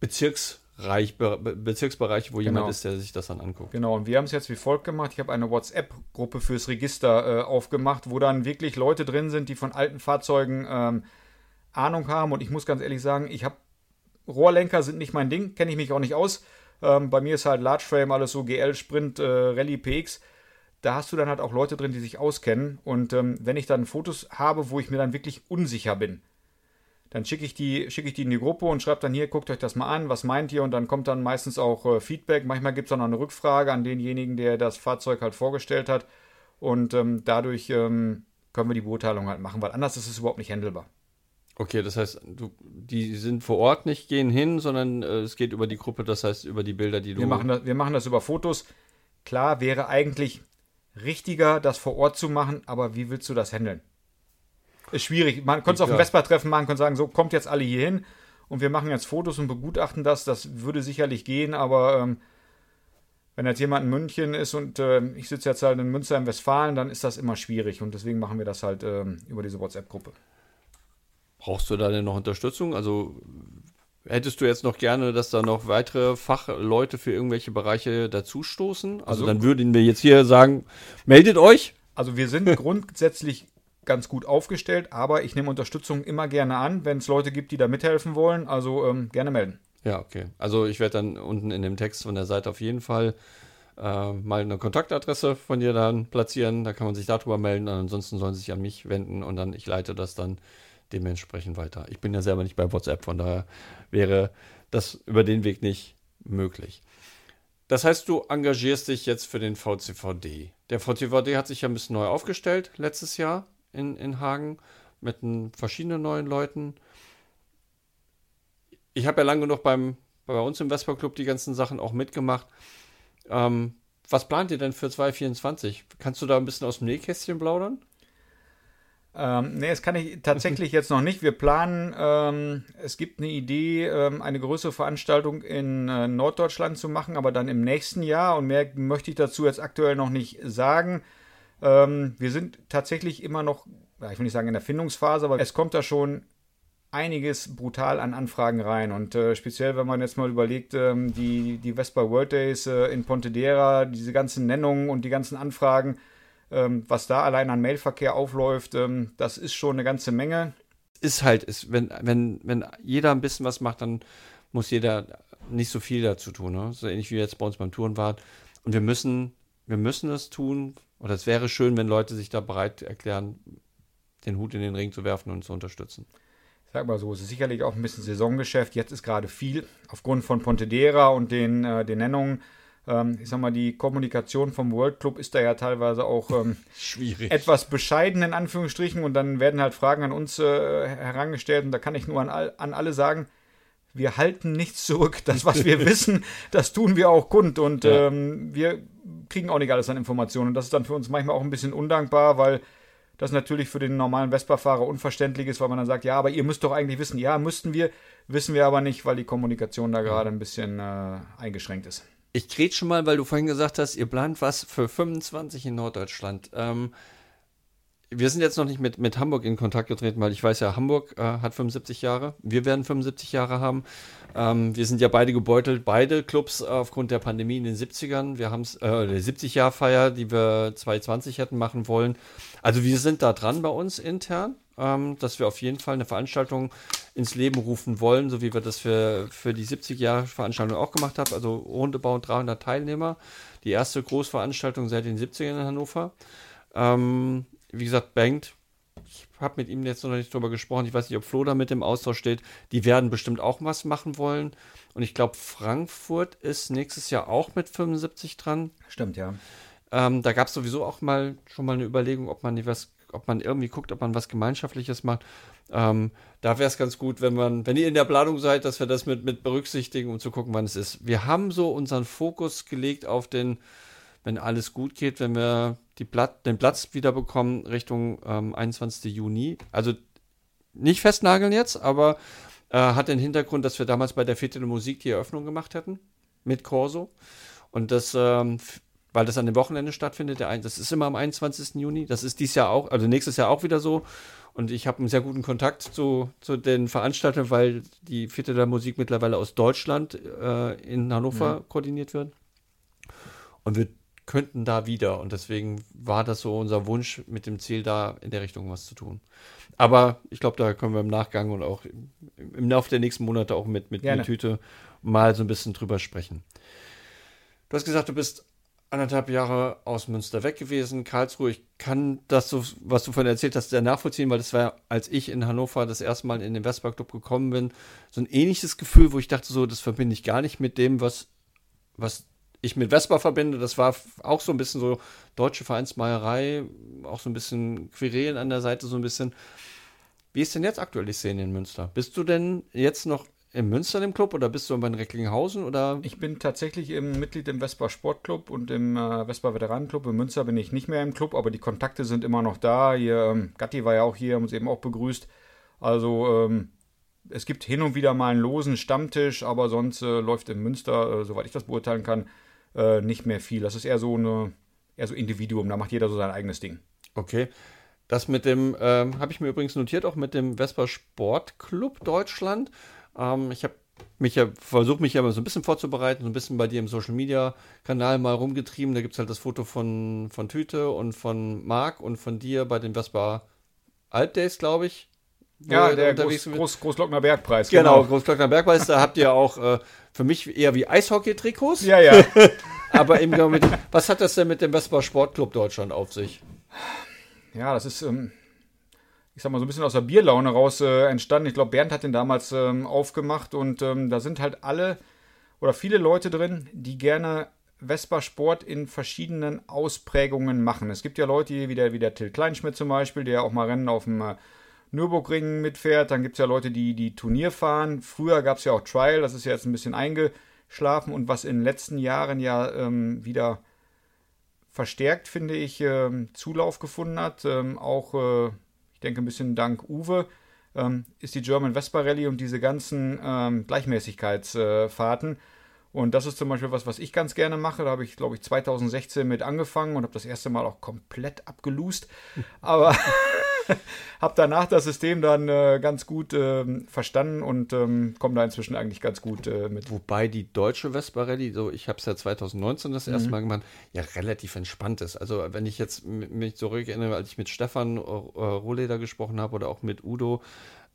Bezirksreich, Be Bezirksbereiche, wo genau. jemand ist, der sich das dann anguckt. Genau, und wir haben es jetzt wie folgt gemacht. Ich habe eine WhatsApp-Gruppe fürs Register äh, aufgemacht, wo dann wirklich Leute drin sind, die von alten Fahrzeugen ähm, Ahnung haben. Und ich muss ganz ehrlich sagen, ich habe Rohrlenker sind nicht mein Ding, kenne ich mich auch nicht aus. Ähm, bei mir ist halt Large Frame alles so GL, Sprint, äh, Rallye, PX. Da hast du dann halt auch Leute drin, die sich auskennen. Und ähm, wenn ich dann Fotos habe, wo ich mir dann wirklich unsicher bin, dann schicke ich, die, schick ich die in die Gruppe und schreibe dann hier, guckt euch das mal an, was meint ihr? Und dann kommt dann meistens auch äh, Feedback. Manchmal gibt es auch noch eine Rückfrage an denjenigen, der das Fahrzeug halt vorgestellt hat. Und ähm, dadurch ähm, können wir die Beurteilung halt machen, weil anders ist es überhaupt nicht handelbar. Okay, das heißt, du, die sind vor Ort nicht, gehen hin, sondern äh, es geht über die Gruppe, das heißt über die Bilder, die du. Wir machen, das, wir machen das über Fotos. Klar, wäre eigentlich richtiger, das vor Ort zu machen, aber wie willst du das handeln? Ist schwierig. Man könnte es auf dem Vespa-Treffen machen, könnte sagen, so kommt jetzt alle hier hin und wir machen jetzt Fotos und begutachten das. Das würde sicherlich gehen, aber ähm, wenn jetzt jemand in München ist und äh, ich sitze jetzt halt in Münster in Westfalen, dann ist das immer schwierig und deswegen machen wir das halt ähm, über diese WhatsApp-Gruppe. Brauchst du da denn noch Unterstützung? Also hättest du jetzt noch gerne, dass da noch weitere Fachleute für irgendwelche Bereiche dazustoßen? Also, also dann würden wir jetzt hier sagen, meldet euch. Also wir sind [LAUGHS] grundsätzlich ganz gut aufgestellt, aber ich nehme Unterstützung immer gerne an, wenn es Leute gibt, die da mithelfen wollen. Also ähm, gerne melden. Ja, okay. Also ich werde dann unten in dem Text von der Seite auf jeden Fall äh, mal eine Kontaktadresse von dir dann platzieren. Da kann man sich darüber melden. Ansonsten sollen sie sich an mich wenden und dann ich leite das dann dementsprechend weiter. Ich bin ja selber nicht bei WhatsApp, von daher wäre das über den Weg nicht möglich. Das heißt, du engagierst dich jetzt für den VCVD. Der VCVD hat sich ja ein bisschen neu aufgestellt letztes Jahr in, in Hagen mit verschiedenen neuen Leuten. Ich habe ja lange genug beim, bei uns im Vespa Club die ganzen Sachen auch mitgemacht. Ähm, was plant ihr denn für 2024? Kannst du da ein bisschen aus dem Nähkästchen plaudern? Ähm, nee, das kann ich tatsächlich jetzt noch nicht. Wir planen, ähm, es gibt eine Idee, ähm, eine größere Veranstaltung in äh, Norddeutschland zu machen, aber dann im nächsten Jahr. Und mehr möchte ich dazu jetzt aktuell noch nicht sagen. Ähm, wir sind tatsächlich immer noch, ich will nicht sagen in der Findungsphase, aber es kommt da schon einiges brutal an Anfragen rein. Und äh, speziell, wenn man jetzt mal überlegt, ähm, die, die Vespa World Days äh, in Pontedera, diese ganzen Nennungen und die ganzen Anfragen, was da allein an Mailverkehr aufläuft, ähm, das ist schon eine ganze Menge. Ist halt, ist, wenn, wenn, wenn jeder ein bisschen was macht, dann muss jeder nicht so viel dazu tun. Ne? So ähnlich wie jetzt bei uns beim Touren war. Und wir müssen, wir müssen das tun. Oder es wäre schön, wenn Leute sich da bereit erklären, den Hut in den Ring zu werfen und zu unterstützen. Ich sag mal so, es ist sicherlich auch ein bisschen Saisongeschäft. Jetzt ist gerade viel aufgrund von Pontedera und den, äh, den Nennungen ähm, ich sag mal, die Kommunikation vom World Club ist da ja teilweise auch ähm, [LAUGHS] schwierig. Etwas bescheiden in Anführungsstrichen und dann werden halt Fragen an uns äh, herangestellt und da kann ich nur an, all, an alle sagen, wir halten nichts zurück. Das, was wir [LAUGHS] wissen, das tun wir auch kund und ja. ähm, wir kriegen auch nicht alles an Informationen. Und das ist dann für uns manchmal auch ein bisschen undankbar, weil das natürlich für den normalen Vespa-Fahrer unverständlich ist, weil man dann sagt, ja, aber ihr müsst doch eigentlich wissen. Ja, müssten wir, wissen wir aber nicht, weil die Kommunikation da gerade ein bisschen äh, eingeschränkt ist. Ich krieg schon mal, weil du vorhin gesagt hast, ihr plant was für 25 in Norddeutschland. Ähm, wir sind jetzt noch nicht mit, mit Hamburg in Kontakt getreten, weil ich weiß ja, Hamburg äh, hat 75 Jahre. Wir werden 75 Jahre haben. Ähm, wir sind ja beide gebeutelt, beide Clubs aufgrund der Pandemie in den 70ern. Wir haben es, äh, die 70-Jahr-Feier, die wir 2020 hätten machen wollen. Also wir sind da dran bei uns intern, ähm, dass wir auf jeden Fall eine Veranstaltung ins Leben rufen wollen, so wie wir das für, für die 70-Jahre-Veranstaltung auch gemacht haben. Also roundabout 300 Teilnehmer. Die erste Großveranstaltung seit den 70ern in Hannover. Ähm, wie gesagt, Bengt, ich habe mit ihm jetzt noch nicht drüber gesprochen. Ich weiß nicht, ob Flo da mit im Austausch steht. Die werden bestimmt auch was machen wollen. Und ich glaube, Frankfurt ist nächstes Jahr auch mit 75 dran. Stimmt, ja. Ähm, da gab es sowieso auch mal schon mal eine Überlegung, ob man was, ob man irgendwie guckt, ob man was Gemeinschaftliches macht. Ähm, da wäre es ganz gut, wenn man, wenn ihr in der Planung seid, dass wir das mit, mit berücksichtigen, um zu gucken, wann es ist. Wir haben so unseren Fokus gelegt auf den wenn alles gut geht, wenn wir Blatt, den Platz wieder bekommen Richtung ähm, 21. Juni. Also nicht festnageln jetzt, aber äh, hat den Hintergrund, dass wir damals bei der Fete der Musik die Eröffnung gemacht hätten mit Corso. Und das, ähm, weil das an dem Wochenende stattfindet, der, das ist immer am 21. Juni. Das ist dieses Jahr auch, also nächstes Jahr auch wieder so. Und ich habe einen sehr guten Kontakt zu, zu den Veranstaltern, weil die Fete der Musik mittlerweile aus Deutschland äh, in Hannover mhm. koordiniert wird. Und wir könnten da wieder. Und deswegen war das so unser Wunsch mit dem Ziel, da in der Richtung was zu tun. Aber ich glaube, da können wir im Nachgang und auch im, im Laufe der nächsten Monate auch mit, mit, mit Tüte mal so ein bisschen drüber sprechen. Du hast gesagt, du bist anderthalb Jahre aus Münster weg gewesen, Karlsruhe. Ich kann das, so, was du von erzählt hast, sehr nachvollziehen, weil das war, als ich in Hannover das erste Mal in den Vespa Club gekommen bin, so ein ähnliches Gefühl, wo ich dachte, so, das verbinde ich gar nicht mit dem, was, was ich mit Vespa verbinde. Das war auch so ein bisschen so deutsche Vereinsmeierei, auch so ein bisschen Querelen an der Seite, so ein bisschen. Wie ist denn jetzt aktuell die Szene in Münster? Bist du denn jetzt noch in Münster im Club oder bist du bei Recklinghausen oder? Ich bin tatsächlich im Mitglied im Vespa Sportclub und im äh, Vespa Veteranenclub. In Münster bin ich nicht mehr im Club, aber die Kontakte sind immer noch da. Hier, ähm, Gatti war ja auch hier, haben uns eben auch begrüßt. Also ähm, es gibt hin und wieder mal einen losen Stammtisch, aber sonst äh, läuft in Münster, äh, soweit ich das beurteilen kann, äh, nicht mehr viel. Das ist eher so eine, eher so Individuum, da macht jeder so sein eigenes Ding. Okay. Das mit dem, ähm, habe ich mir übrigens notiert, auch mit dem Vespa Sportclub Deutschland. Ähm, ich habe mich ja, versucht mich ja mal so ein bisschen vorzubereiten, so ein bisschen bei dir im Social Media Kanal mal rumgetrieben. Da gibt es halt das Foto von, von Tüte und von Marc und von dir bei den Vespa Alpdays, glaube ich. Ja, der Groß, Groß, Großglockner Bergpreis. Genau, genau. Großglockner Bergpreis, da habt ihr auch äh, für mich eher wie Eishockey-Trikots. Ja, ja. [LAUGHS] Aber eben genau mit, was hat das denn mit dem Vespa Sportclub Deutschland auf sich? Ja, das ist, ähm, ich sag mal, so ein bisschen aus der Bierlaune raus äh, entstanden. Ich glaube, Bernd hat den damals ähm, aufgemacht und ähm, da sind halt alle oder viele Leute drin, die gerne Vespa Sport in verschiedenen Ausprägungen machen. Es gibt ja Leute wie der, wie der Till Kleinschmidt zum Beispiel, der auch mal Rennen auf dem äh, Nürburgring mitfährt. Dann gibt es ja Leute, die die Turnier fahren. Früher gab es ja auch Trial, das ist ja jetzt ein bisschen eingeschlafen und was in den letzten Jahren ja ähm, wieder verstärkt, finde ich, ähm, Zulauf gefunden hat. Ähm, auch, äh, denke, ein bisschen dank Uwe, ähm, ist die German Vespa Rally und diese ganzen ähm, Gleichmäßigkeitsfahrten. und das ist zum Beispiel was, was ich ganz gerne mache. Da habe ich, glaube ich, 2016 mit angefangen und habe das erste Mal auch komplett abgelust. Aber [LAUGHS] [LAUGHS] habe danach das System dann äh, ganz gut äh, verstanden und ähm, komme da inzwischen eigentlich ganz gut äh, mit. Wobei die deutsche Vespa Rallye, so ich habe es ja 2019 das erste mhm. Mal gemacht, ja relativ entspannt ist. Also wenn ich jetzt mich zurückerinnere, als ich mit Stefan äh, Rohleder gesprochen habe oder auch mit Udo,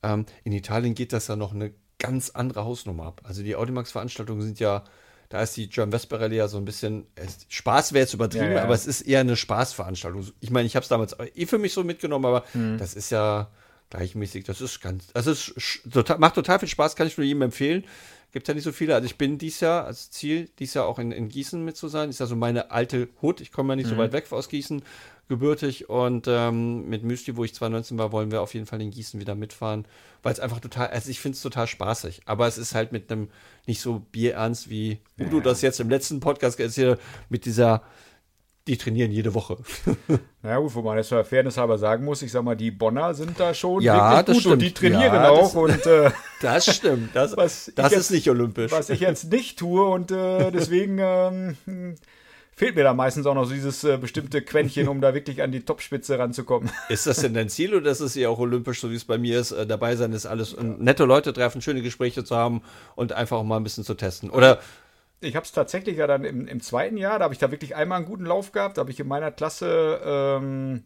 ähm, in Italien geht das ja noch eine ganz andere Hausnummer ab. Also die Audimax-Veranstaltungen sind ja da ist die John Vesperelli ja so ein bisschen, Spaß wäre jetzt übertrieben, ja, ja. aber es ist eher eine Spaßveranstaltung. Ich meine, ich habe es damals eh für mich so mitgenommen, aber mhm. das ist ja gleichmäßig, das ist ganz, also es total, macht total viel Spaß, kann ich nur jedem empfehlen. Gibt ja nicht so viele. Also ich bin dies Jahr als Ziel, dies Jahr auch in, in Gießen mit zu sein. Ist ja so meine alte Hut. Ich komme ja nicht mhm. so weit weg aus Gießen gebürtig und ähm, mit Müsli, wo ich 2019 war, wollen wir auf jeden Fall in Gießen wieder mitfahren, weil es einfach total, also ich finde es total spaßig, aber es ist halt mit einem nicht so bierernst, wie ja. Udo das jetzt im letzten Podcast erzählt mit dieser, die trainieren jede Woche. [LAUGHS] Na gut, wo man jetzt für Fairness halber sagen muss, ich sag mal, die Bonner sind da schon ja, wirklich gut stimmt. und die trainieren ja, auch. Das, und, äh, [LAUGHS] das stimmt, das, [LAUGHS] das jetzt, ist nicht olympisch. Was ich jetzt nicht tue und äh, deswegen... Ähm, fehlt mir da meistens auch noch so dieses äh, bestimmte Quäntchen, um da wirklich an die Topspitze ranzukommen. [LAUGHS] Ist das denn dein Ziel oder ist es ja auch olympisch, so wie es bei mir ist? Äh, dabei sein ist alles, nette Leute treffen, schöne Gespräche zu haben und einfach auch mal ein bisschen zu testen. Oder ich habe es tatsächlich ja dann im, im, zweiten Jahr, da habe ich da wirklich einmal einen guten Lauf gehabt. Da habe ich in meiner Klasse ähm,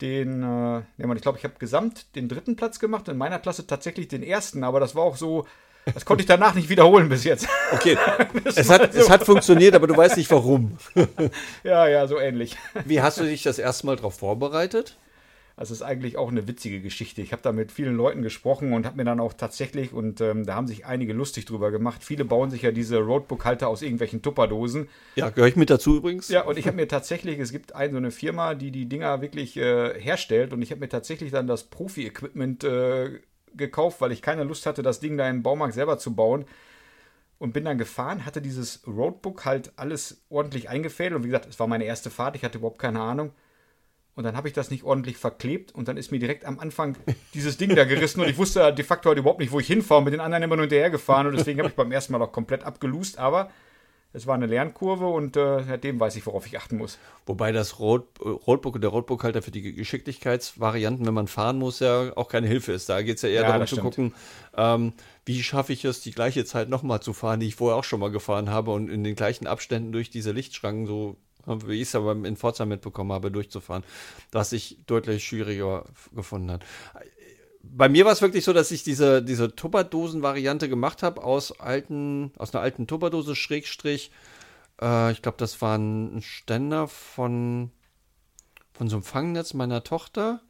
den, äh, ich glaube, ich habe gesamt den dritten Platz gemacht, in meiner Klasse tatsächlich den ersten, aber das war auch so, das konnte ich danach nicht wiederholen bis jetzt. Okay, [LAUGHS] es hat, so. es hat funktioniert, aber du weißt nicht warum. [LAUGHS] ja, ja, so ähnlich. Wie hast du dich das erste Mal darauf vorbereitet? Es ist eigentlich auch eine witzige Geschichte. Ich habe da mit vielen Leuten gesprochen und habe mir dann auch tatsächlich, und ähm, da haben sich einige lustig drüber gemacht, viele bauen sich ja diese Roadbook-Halter aus irgendwelchen Tupperdosen. Ja, gehöre ich mit dazu übrigens. Ja, und ich habe mir tatsächlich, es gibt eine so eine Firma, die die Dinger wirklich äh, herstellt und ich habe mir tatsächlich dann das Profi-Equipment äh, gekauft, weil ich keine Lust hatte, das Ding da im Baumarkt selber zu bauen. Und bin dann gefahren, hatte dieses Roadbook halt alles ordentlich eingefädelt. Und wie gesagt, es war meine erste Fahrt, ich hatte überhaupt keine Ahnung. Und dann habe ich das nicht ordentlich verklebt. Und dann ist mir direkt am Anfang [LAUGHS] dieses Ding da gerissen. Und ich wusste de facto halt überhaupt nicht, wo ich hinfahre und mit den anderen immer nur hinterher gefahren und deswegen habe ich beim ersten Mal auch komplett abgelust, aber es war eine Lernkurve und äh, seitdem weiß ich, worauf ich achten muss. Wobei das Road, Roadbook und der Roadbook-Halter für die Geschicklichkeitsvarianten, wenn man fahren muss, ja auch keine Hilfe ist. Da geht es ja eher ja, darum zu gucken, ähm, wie schaffe ich es, die gleiche Zeit nochmal zu fahren, die ich vorher auch schon mal gefahren habe und in den gleichen Abständen durch diese Lichtschranken so wie ich es aber in Forza mitbekommen habe, durchzufahren, was ich deutlich schwieriger gefunden hat. Bei mir war es wirklich so, dass ich diese, diese Tupperdosen-Variante gemacht habe aus alten, aus einer alten Tupperdose Schrägstrich. Äh, ich glaube, das war ein Ständer von, von so einem Fangnetz meiner Tochter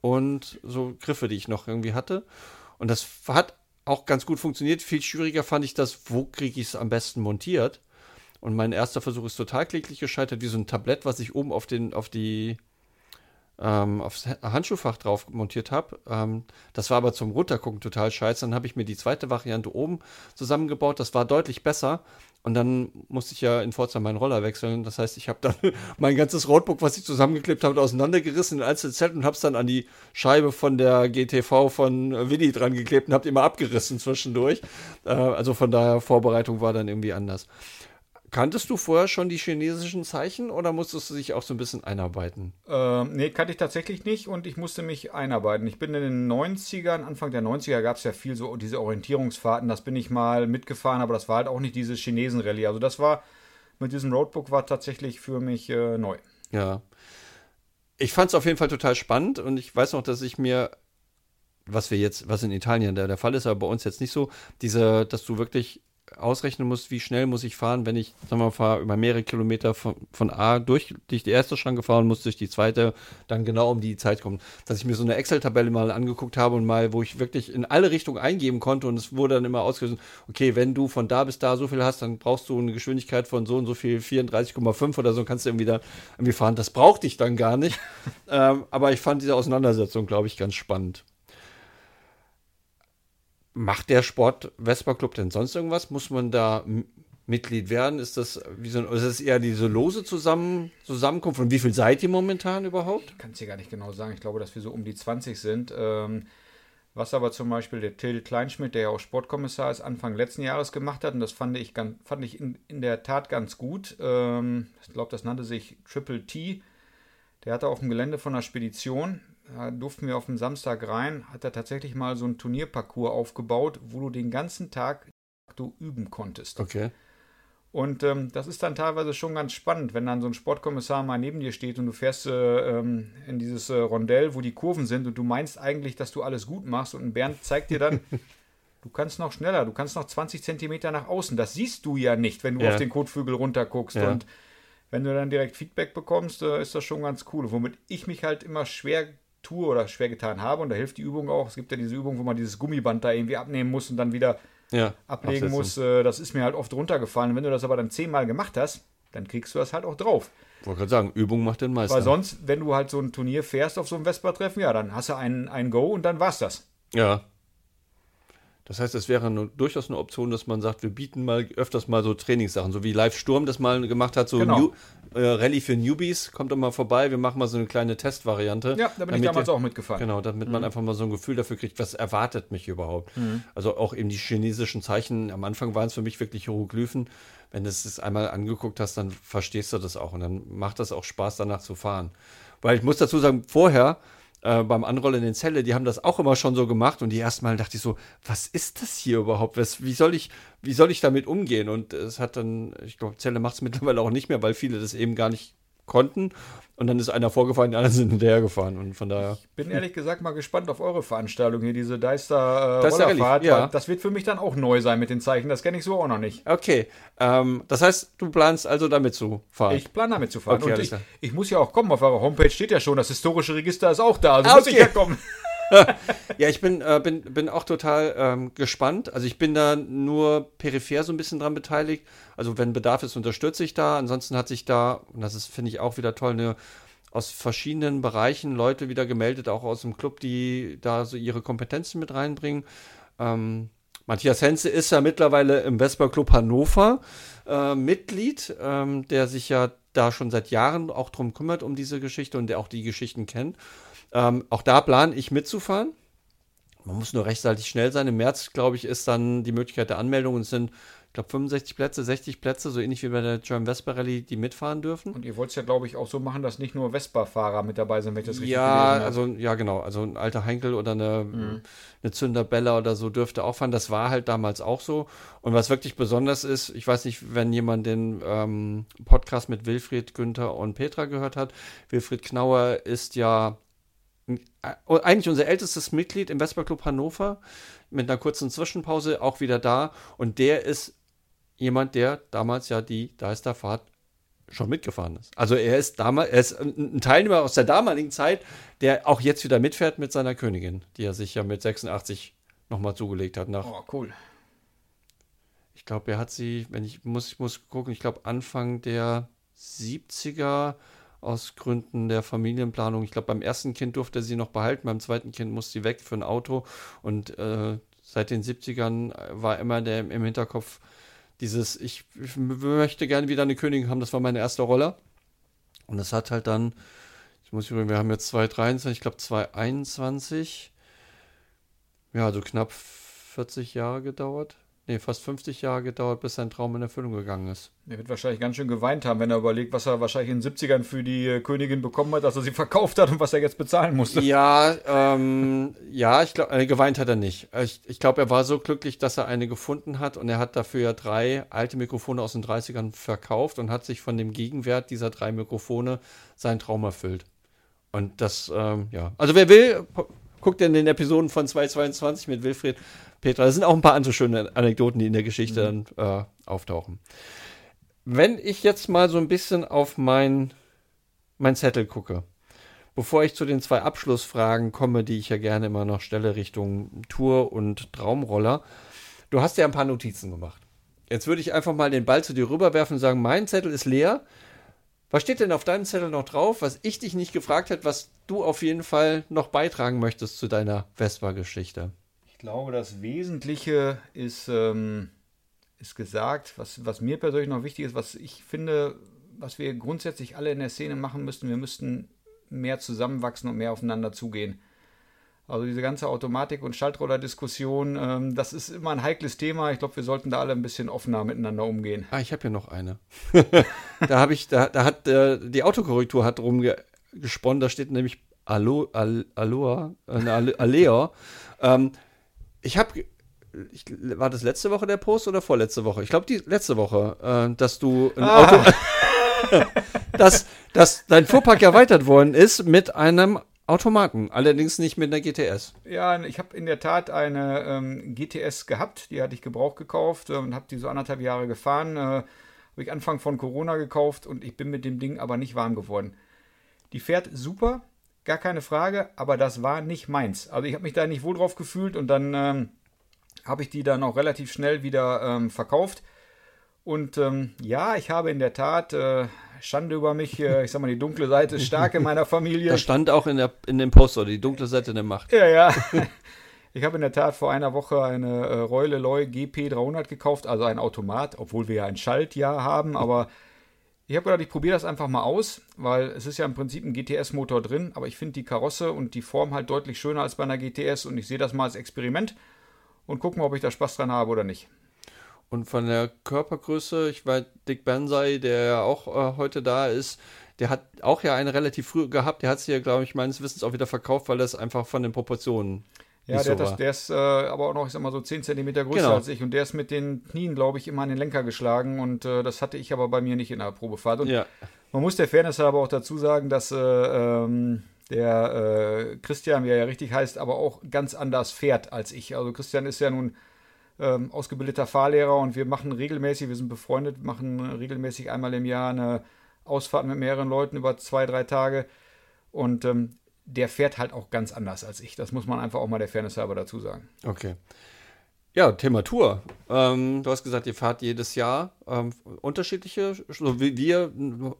und so Griffe, die ich noch irgendwie hatte. Und das hat auch ganz gut funktioniert. Viel schwieriger fand ich das, wo kriege ich es am besten montiert. Und mein erster Versuch ist total kläglich gescheitert, wie so ein Tablett, was ich oben auf, den, auf die ähm, aufs Handschuhfach drauf montiert habe. Ähm, das war aber zum Runtergucken total scheiße. Dann habe ich mir die zweite Variante oben zusammengebaut. Das war deutlich besser. Und dann musste ich ja in Forza meinen Roller wechseln. Das heißt, ich habe dann [LAUGHS] mein ganzes Roadbook, was ich zusammengeklebt habe, auseinandergerissen in Einzelzellen und habe es dann an die Scheibe von der GTV von Willi dran geklebt und habe immer abgerissen zwischendurch. Äh, also von daher, Vorbereitung war dann irgendwie anders. Kanntest du vorher schon die chinesischen Zeichen oder musstest du dich auch so ein bisschen einarbeiten? Ähm, nee, kannte ich tatsächlich nicht und ich musste mich einarbeiten. Ich bin in den 90ern, Anfang der 90er gab es ja viel so diese Orientierungsfahrten, das bin ich mal mitgefahren, aber das war halt auch nicht diese Chinesen-Rallye. Also das war mit diesem Roadbook war tatsächlich für mich äh, neu. Ja. Ich fand es auf jeden Fall total spannend und ich weiß noch, dass ich mir was wir jetzt, was in Italien der, der Fall ist, aber bei uns jetzt nicht so, diese, dass du wirklich ausrechnen muss, wie schnell muss ich fahren, wenn ich, sagen wir mal, fahre über mehrere Kilometer von, von A durch, durch die erste Schranke fahren muss, durch die zweite, dann genau um die Zeit kommen. Dass ich mir so eine Excel-Tabelle mal angeguckt habe und mal, wo ich wirklich in alle Richtungen eingeben konnte und es wurde dann immer ausgelöst, okay, wenn du von da bis da so viel hast, dann brauchst du eine Geschwindigkeit von so und so viel, 34,5 oder so, kannst du irgendwie da irgendwie fahren. Das brauchte ich dann gar nicht. [LAUGHS] ähm, aber ich fand diese Auseinandersetzung, glaube ich, ganz spannend. Macht der Sport Vespa Club denn sonst irgendwas? Muss man da Mitglied werden? Ist das wie so ist das eher diese lose Zusammen Zusammenkunft? Und wie viel seid ihr momentan überhaupt? Ich kann es dir gar nicht genau sagen. Ich glaube, dass wir so um die 20 sind. Ähm, was aber zum Beispiel der Till Kleinschmidt, der ja auch Sportkommissar ist, Anfang letzten Jahres gemacht hat, und das fand ich, ganz, fand ich in, in der Tat ganz gut. Ähm, ich glaube, das nannte sich Triple T. Der hatte auf dem Gelände von einer Spedition da durften wir auf dem Samstag rein, hat er tatsächlich mal so ein Turnierparcours aufgebaut, wo du den ganzen Tag du üben konntest. Okay. Und ähm, das ist dann teilweise schon ganz spannend, wenn dann so ein Sportkommissar mal neben dir steht und du fährst äh, ähm, in dieses äh, Rondell, wo die Kurven sind und du meinst eigentlich, dass du alles gut machst und ein Bernd zeigt dir dann, [LAUGHS] du kannst noch schneller, du kannst noch 20 Zentimeter nach außen. Das siehst du ja nicht, wenn du ja. auf den Kotflügel runterguckst. Ja. Und wenn du dann direkt Feedback bekommst, äh, ist das schon ganz cool. Womit ich mich halt immer schwer tue oder schwer getan habe. Und da hilft die Übung auch. Es gibt ja diese Übung, wo man dieses Gummiband da irgendwie abnehmen muss und dann wieder ja, ablegen muss. Äh, das ist mir halt oft runtergefallen. Und wenn du das aber dann zehnmal gemacht hast, dann kriegst du das halt auch drauf. Ich wollte gerade sagen, Übung macht den Meister. Weil sonst, wenn du halt so ein Turnier fährst auf so einem Vespa-Treffen, ja, dann hast du ein, ein Go und dann war's das. Ja. Das heißt, es wäre eine, durchaus eine Option, dass man sagt, wir bieten mal öfters mal so Trainingssachen, so wie Live Sturm das mal gemacht hat, so Genau. New, äh, Rallye für Newbies, kommt doch mal vorbei, wir machen mal so eine kleine Testvariante. Ja, da bin ich damit damals ihr- auch mitgefahren. Genau, damit man einfach mal so ein Gefühl dafür kriegt, was erwartet mich überhaupt. Also auch eben die chinesischen Zeichen, am Anfang waren es für mich wirklich Hieroglyphen. Wenn du es einmal angeguckt hast, dann verstehst du das auch und dann macht das auch Spaß, danach zu fahren. Weil ich muss dazu sagen, vorher äh, beim Anrollen in Zelle, die haben das auch immer schon so gemacht und die ersten Mal dachte ich so, was ist das hier überhaupt? Was, wie, soll ich, wie soll ich damit umgehen? Und es hat dann, ich glaube, Zelle macht es mittlerweile auch nicht mehr, weil viele das eben gar nicht konnten. Und dann ist einer vorgefahren, die anderen [LAUGHS] sind hinterhergefahren. Und von daher. Bin ehrlich gesagt mal gespannt auf eure Veranstaltung hier, diese Deister äh, Rollerfahrt. Ja. Das wird für mich dann auch neu sein mit den Zeichen. Das kenne ich so auch noch nicht. Okay, ähm, das heißt, du planst also damit zu fahren. Ich plane damit zu fahren. Okay, ich, ich muss ja auch kommen. Auf eurer Homepage steht ja schon, das historische Register ist auch da. Also Ah, muss ich okay. ja kommen. [LAUGHS] [LAUGHS] Ja, ich bin, äh, bin, bin auch total ähm, gespannt. Also ich bin da nur peripher so ein bisschen dran beteiligt. Also wenn Bedarf ist, unterstütze ich da. Ansonsten hat sich da, und das ist, finde ich, auch wieder toll, eine aus verschiedenen Bereichen Leute wieder gemeldet, auch aus dem Club, die da so ihre Kompetenzen mit reinbringen. Ähm, Matthias Henze ist ja mittlerweile im Vespa Club Hannover äh, Mitglied, ähm, der sich ja da schon seit Jahren auch drum kümmert, um diese Geschichte und der auch die Geschichten kennt. Ähm, auch da plane ich mitzufahren. Man muss nur rechtzeitig schnell sein. Im März, glaube ich, ist dann die Möglichkeit der Anmeldung und es sind, ich glaube, 65 Plätze, 60 Plätze, so ähnlich wie bei der German Vespa Rally, die mitfahren dürfen. Und ihr wollt es ja, glaube ich, auch so machen, dass nicht nur Vespa-Fahrer mit dabei sind, wenn ich das richtig Ja, also ja genau, also ein alter Heinkel oder eine, eine Zünderbella oder so dürfte auch fahren. Das war halt damals auch so. Und was wirklich besonders ist, ich weiß nicht, wenn jemand den ähm, Podcast mit Wilfried, Günther und Petra gehört hat. Wilfried Knauer ist ja eigentlich unser ältestes Mitglied im Vespa Club Hannover mit einer kurzen Zwischenpause auch wieder da. Und der ist jemand, der damals ja die Deisterfahrt schon mitgefahren ist. Also er ist damals, er ist ein ein Teilnehmer aus der damaligen Zeit, der auch jetzt wieder mitfährt mit seiner Königin, die er sich ja mit 86 nochmal zugelegt hat. Nach, Oh, cool. ich glaube, er hat sie, wenn ich muss, ich muss gucken, ich glaube Anfang der 70er aus Gründen der Familienplanung. Ich glaube, beim ersten Kind durfte er sie noch behalten, beim zweiten Kind musste sie weg für ein Auto und äh, seit den 70ern war immer der im Hinterkopf dieses, ich, ich möchte gerne wieder eine Königin haben, das war meine erste Rolle. Und das hat halt dann, ich muss übrigens, wir haben jetzt 2023, ich glaube 2021, ja, so knapp 40 Jahre gedauert. Nee, fast 50 Jahre gedauert, bis sein Traum in Erfüllung gegangen ist. Er wird wahrscheinlich ganz schön geweint haben, wenn er überlegt, was er wahrscheinlich in den 70ern für die äh, Königin bekommen hat, dass er sie [LAUGHS] verkauft hat und was er jetzt bezahlen musste. Ja, ähm, ja, ich glaube, äh, geweint hat er nicht. Ich, ich glaube, er war so glücklich, dass er eine gefunden hat und er hat dafür ja drei alte Mikrofone aus den 30ern verkauft und hat sich von dem Gegenwert dieser drei Mikrofone seinen Traum erfüllt. Und das, ähm, ja. Also wer will, guckt in den Episoden von 222 mit Wilfried Petra. Da sind auch ein paar andere schöne Anekdoten, die in der Geschichte dann äh, auftauchen. Wenn ich jetzt mal so ein bisschen auf mein, mein Zettel gucke, Bevor ich zu den zwei Abschlussfragen komme, die ich ja gerne immer noch stelle Richtung Tour und Traumroller, du hast ja ein paar Notizen gemacht. Jetzt würde ich einfach mal den Ball zu dir rüberwerfen und sagen, mein Zettel ist leer. Was steht denn auf deinem Zettel noch drauf, was ich dich nicht gefragt hätte, was du auf jeden Fall noch beitragen möchtest zu deiner Vespa-Geschichte? Ich glaube, das Wesentliche ist, ähm, ist gesagt, was, was mir persönlich noch wichtig ist, was ich finde, was wir grundsätzlich alle in der Szene machen müssten, wir müssten mehr zusammenwachsen und mehr aufeinander zugehen. Also diese ganze Automatik- und Schaltroller-Diskussion, ähm, das ist immer ein heikles Thema. Ich glaube, wir sollten da alle ein bisschen offener miteinander umgehen. Ah, ich habe hier noch eine. [LAUGHS] da habe ich, da, da hat äh, die Autokorrektur hat rumgesponnen, da steht nämlich Alo, Al, Aloha, äh, ne, Ale- Alea. Ähm, ich habe, ich, war das letzte Woche der Post oder vorletzte Woche? Ich glaube, die letzte Woche, äh, dass du ein Auto, [LAUGHS] dass, dass dein Fuhrpark erweitert worden ist mit einem Automaten, allerdings nicht mit einer GTS. Ja, ich habe in der Tat eine ähm, GTS gehabt, die hatte ich gebraucht gekauft äh, und habe die so anderthalb Jahre gefahren. Äh, habe ich Anfang von Corona gekauft und ich bin mit dem Ding aber nicht warm geworden. Die fährt super, gar keine Frage, aber das war nicht meins. Also ich habe mich da nicht wohl drauf gefühlt und dann ähm, habe ich die dann auch relativ schnell wieder ähm, verkauft. Und ähm, ja, ich habe in der Tat äh, Schande über mich. Äh, ich sag mal, die dunkle Seite ist stark in [LAUGHS] meiner Familie. Das stand auch in, der, in dem Post, oder die dunkle Seite der Macht. Ja, ja. Ich habe in der Tat vor einer Woche eine äh, Royal Loy GP 300 gekauft, also ein Automat, obwohl wir ja ein Schaltjahr haben, aber ich habe gedacht, ich probiere das einfach mal aus, weil es ist ja im Prinzip ein GTS-Motor drin, aber ich finde die Karosse und die Form halt deutlich schöner als bei einer GTS und ich sehe das mal als Experiment und gucken, ob ich da Spaß dran habe oder nicht. Und von der Körpergröße, ich weiß, Dick Bensai, der ja auch äh, heute da ist, der hat auch ja eine relativ früh gehabt. Der hat sie ja, glaube ich, meines Wissens auch wieder verkauft, weil das einfach von den Proportionen. Ja, der, so das, der ist äh, aber auch noch, ich sag mal, so 10 cm größer genau. als ich. Und der ist mit den Knien, glaube ich, immer an den Lenker geschlagen. Und äh, das hatte ich aber bei mir nicht in der Probefahrt. Und ja. man muss der Fairness aber auch dazu sagen, dass äh, ähm, der äh, Christian, wie er ja richtig heißt, aber auch ganz anders fährt als ich. Also Christian ist ja nun ähm, ausgebildeter Fahrlehrer und wir machen regelmäßig, wir sind befreundet, machen regelmäßig einmal im Jahr eine Ausfahrt mit mehreren Leuten über zwei, drei Tage. Und ähm, der fährt halt auch ganz anders als ich. Das muss man einfach auch mal der Fairness halber dazu sagen. Okay. Ja, Thema Tour. Ähm, du hast gesagt, ihr fahrt jedes Jahr ähm, unterschiedliche, so wie wir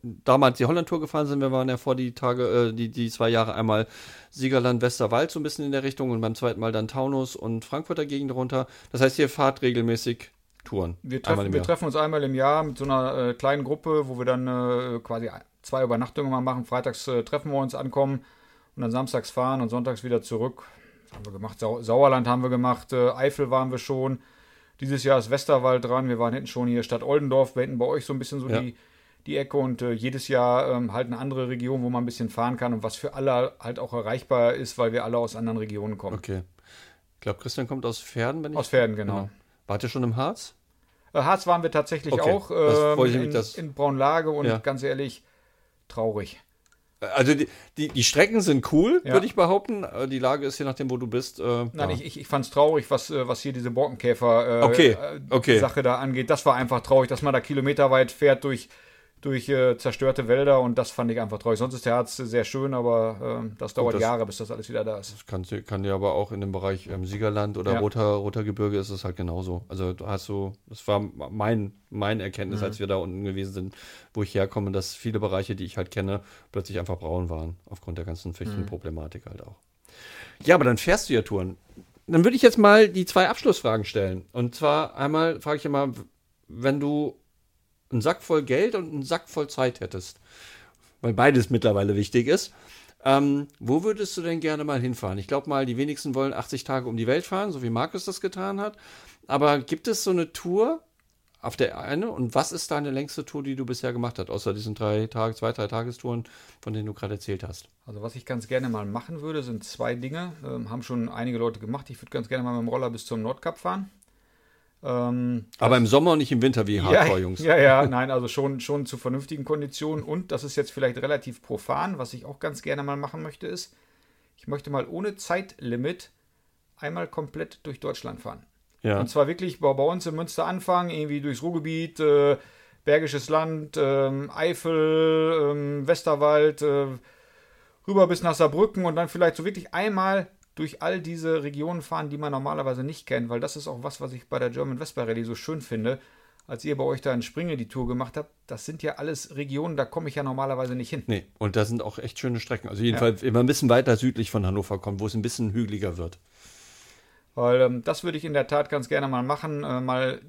damals die Holland-Tour gefahren sind. Wir waren ja vor die Tage, äh, die, die zwei Jahre einmal Siegerland, Westerwald so ein bisschen in der Richtung und beim zweiten Mal dann Taunus und Frankfurter Gegend runter. Das heißt, ihr fahrt regelmäßig Touren. Wir treffen, wir treffen uns einmal im Jahr mit so einer äh, kleinen Gruppe, wo wir dann äh, quasi zwei Übernachtungen mal machen. Freitags äh, treffen wir uns, ankommen und dann samstags fahren und sonntags wieder zurück haben wir gemacht. Sau Sauerland haben wir gemacht, äh, Eifel waren wir schon. Dieses Jahr ist Westerwald dran. Wir waren hinten schon hier Stadt Oldendorf, wir hinten bei euch so ein bisschen so ja. die, die Ecke und äh, jedes Jahr ähm, halt eine andere Region, wo man ein bisschen fahren kann und was für alle halt auch erreichbar ist, weil wir alle aus anderen Regionen kommen. Okay. Ich glaube, Christian kommt aus Pferden, wenn ich. Aus Pferden, genau. genau. Wart ihr schon im Harz? Äh, Harz waren wir tatsächlich okay. auch ähm, in, in Braunlage und ja. ganz ehrlich, traurig. Also die, die, die, Strecken sind cool, ja. würde ich behaupten. Äh, die Lage ist je nachdem, wo du bist. Äh, Nein, ja. ich, ich, fand es traurig, was, äh, was hier diese Borkenkäfer-Sache äh, okay. okay. da angeht. Das war einfach traurig, dass man da kilometerweit fährt durch durch äh, zerstörte Wälder und das fand ich einfach traurig. Sonst ist der Harz sehr schön, aber äh, das dauert das, Jahre, bis das alles wieder da ist. Das kann, kann dir aber auch in dem Bereich ähm, Siegerland oder ja. Roter, Roter Gebirge ist es halt genauso. Also du hast so, das war mein, mein Erkenntnis, mhm. als wir da unten gewesen sind, wo ich herkomme, dass viele Bereiche, die ich halt kenne, plötzlich einfach braun waren, aufgrund der ganzen Fichtenproblematik mhm. halt auch. Ja, aber dann fährst du ja Touren. Dann würde ich jetzt mal die zwei Abschlussfragen stellen. Und zwar einmal frage ich immer, wenn du einen Sack voll Geld und einen Sack voll Zeit hättest, weil beides mittlerweile wichtig ist, ähm, wo würdest du denn gerne mal hinfahren? Ich glaube mal, die wenigsten wollen 80 Tage um die Welt fahren, so wie Markus das getan hat. Aber gibt es so eine Tour auf der eine? Und was ist deine längste Tour, die du bisher gemacht hast, außer diesen drei Tage, zwei, drei Tagestouren, von denen du gerade erzählt hast? Also was ich ganz gerne mal machen würde, sind zwei Dinge. Ähm, haben schon einige Leute gemacht. Ich würde ganz gerne mal mit dem Roller bis zum Nordkap fahren. Ähm, Aber im Sommer und nicht im Winter wie Hardcore-Jungs. Ja, ja, ja, nein, also schon, schon zu vernünftigen Konditionen. Und das ist jetzt vielleicht relativ profan, was ich auch ganz gerne mal machen möchte, ist, ich möchte mal ohne Zeitlimit einmal komplett durch Deutschland fahren. Ja. Und zwar wirklich bei, bei uns in Münster anfangen, irgendwie durchs Ruhrgebiet, äh, Bergisches Land, äh, Eifel, äh, Westerwald, rüber bis nach Saarbrücken und dann vielleicht so wirklich einmal durch all diese Regionen fahren, die man normalerweise nicht kennt, weil das ist auch was, was ich bei der German Vespa Rally so schön finde. Als ihr bei euch da in Springe die Tour gemacht habt, das sind ja alles Regionen, da komme ich ja normalerweise nicht hin. Nee, und da sind auch echt schöne Strecken. Also jedenfalls ja. immer ein bisschen weiter südlich von Hannover kommt, wo es ein bisschen hügeliger wird. Weil ähm, das würde ich in der Tat ganz gerne mal machen, äh, mal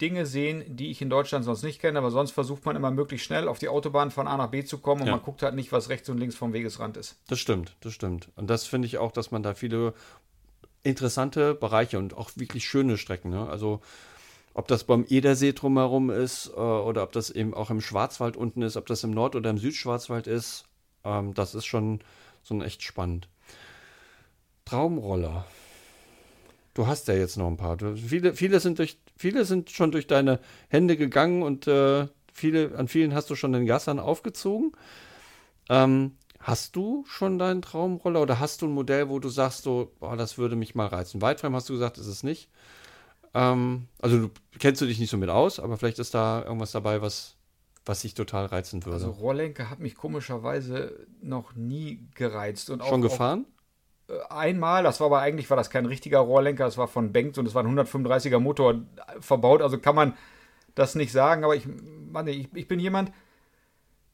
Dinge sehen, die ich in Deutschland sonst nicht kenne, aber sonst versucht man immer möglichst schnell auf die Autobahn von A nach B zu kommen und ja. man guckt halt nicht, was rechts und links vom Wegesrand ist. Das stimmt, das stimmt. Und das finde ich auch, dass man da viele interessante Bereiche und auch wirklich schöne Strecken, ne? also ob das beim Edersee drumherum ist äh, oder ob das eben auch im Schwarzwald unten ist, ob das im Nord- oder im Südschwarzwald ist, ähm, das ist schon so echt spannend. Traumroller. Du hast ja jetzt noch ein paar. Du, viele, viele, sind durch, viele sind schon durch deine Hände gegangen und äh, viele, an vielen hast du schon den Gassern aufgezogen. Ähm, hast du schon deinen Traumroller oder hast du ein Modell, wo du sagst, so, boah, das würde mich mal reizen? Weitframe hast du gesagt, ist es nicht. Ähm, also du kennst du dich nicht so mit aus, aber vielleicht ist da irgendwas dabei, was, was sich total reizen würde. Also Rohrlenker hat mich komischerweise noch nie gereizt. Und schon auch, gefahren? Auch einmal, das war aber eigentlich war das kein richtiger Rohrlenker, das war von Bengt und es war ein 135er Motor verbaut, also kann man das nicht sagen, aber ich, Mann, ich, ich bin jemand,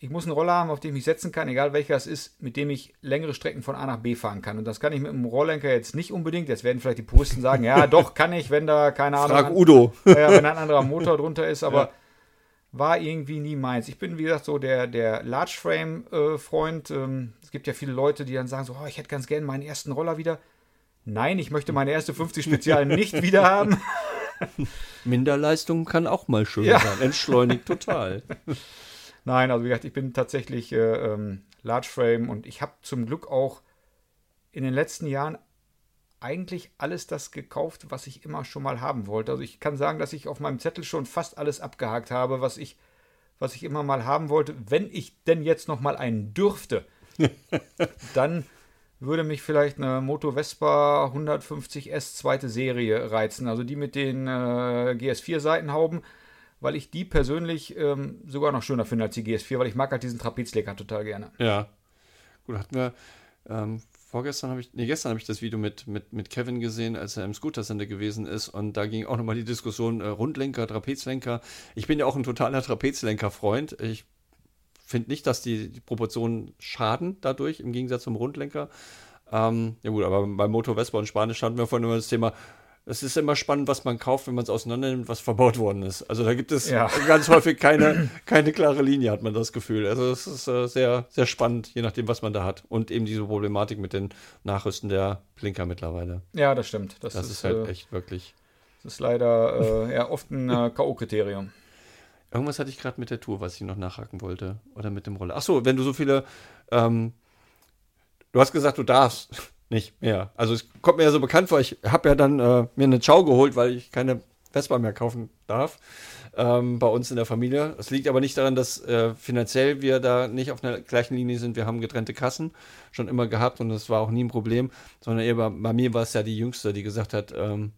ich muss einen Roller haben, auf den ich mich setzen kann, egal welcher es ist, mit dem ich längere Strecken von A nach B fahren kann. Und das kann ich mit einem Rolllenker jetzt nicht unbedingt. Jetzt werden vielleicht die Puristen sagen, ja, doch, kann ich, wenn da, keine Ahnung. Frag Udo. [LAUGHS] Ja, wenn ein anderer Motor drunter ist, aber ja. War irgendwie nie meins. Ich bin, wie gesagt, so der, der Large Frame-Freund. Ähm, es gibt ja viele Leute, die dann sagen so, oh, ich hätte ganz gerne meinen ersten Roller wieder. Nein, ich möchte meine erste 50 Spezial [LAUGHS] nicht wieder haben. [LAUGHS] Minderleistung kann auch mal schön ja. sein. Entschleunigt total. [LAUGHS] Nein, also wie gesagt, ich bin tatsächlich äh, ähm, Large Frame und ich habe zum Glück auch in den letzten Jahren eigentlich alles das gekauft, was ich immer schon mal haben wollte. Also ich kann sagen, dass ich auf meinem Zettel schon fast alles abgehakt habe, was ich, was ich immer mal haben wollte. Wenn ich denn jetzt noch mal einen dürfte, [LAUGHS] dann würde mich vielleicht eine Moto Vespa 150S zweite Serie reizen. Also die mit den äh, GS4 Seitenhauben weil ich die persönlich ähm, sogar noch schöner finde als die GS4, weil ich mag halt diesen Trapezlecker total gerne. Ja. Gut, hatten wir ähm, vorgestern habe ich, nee, gestern habe ich das Video mit, mit, mit Kevin gesehen, als er im Scooter Center gewesen ist und da ging auch nochmal die Diskussion äh, Rundlenker, Trapezlenker. Ich bin ja auch ein totaler Trapezlenker-Freund. Ich finde nicht, dass die, die, Proportionen schaden dadurch, im Gegensatz zum Rundlenker. Ähm, ja gut, aber bei Motor Vespa und Spanisch hatten wir vorhin immer das Thema, es ist immer spannend, was man kauft, wenn man es auseinander nimmt, was verbaut worden ist. Also da gibt es ja. [LAUGHS] ganz häufig keine, keine klare Linie, hat man das Gefühl. Also es ist äh, sehr, sehr spannend, je nachdem, was man da hat. Und eben diese Problematik mit den Nachrüsten der Blinker mittlerweile. Ja, das stimmt. Das, das ist, ist, halt äh, echt wirklich. Das ist leider äh, ja, oft ein äh, K.O.-Kriterium. [LAUGHS] Irgendwas hatte ich gerade mit der Tour, was ich noch nachhaken wollte. Oder mit dem Roller. Achso, wenn du so viele. Ähm, du hast gesagt, du darfst nicht mehr. Also es kommt mir ja so bekannt vor, ich habe ja dann äh, mir eine Chow geholt, weil ich keine Vespa mehr kaufen darf ähm, bei uns in der Familie. Es liegt aber nicht daran, dass äh, finanziell wir da nicht auf einer gleichen Linie sind. Wir haben getrennte Kassen schon immer gehabt und das war auch nie ein Problem, sondern eher bei, bei mir war es ja die Jüngste, die gesagt hat, ähm,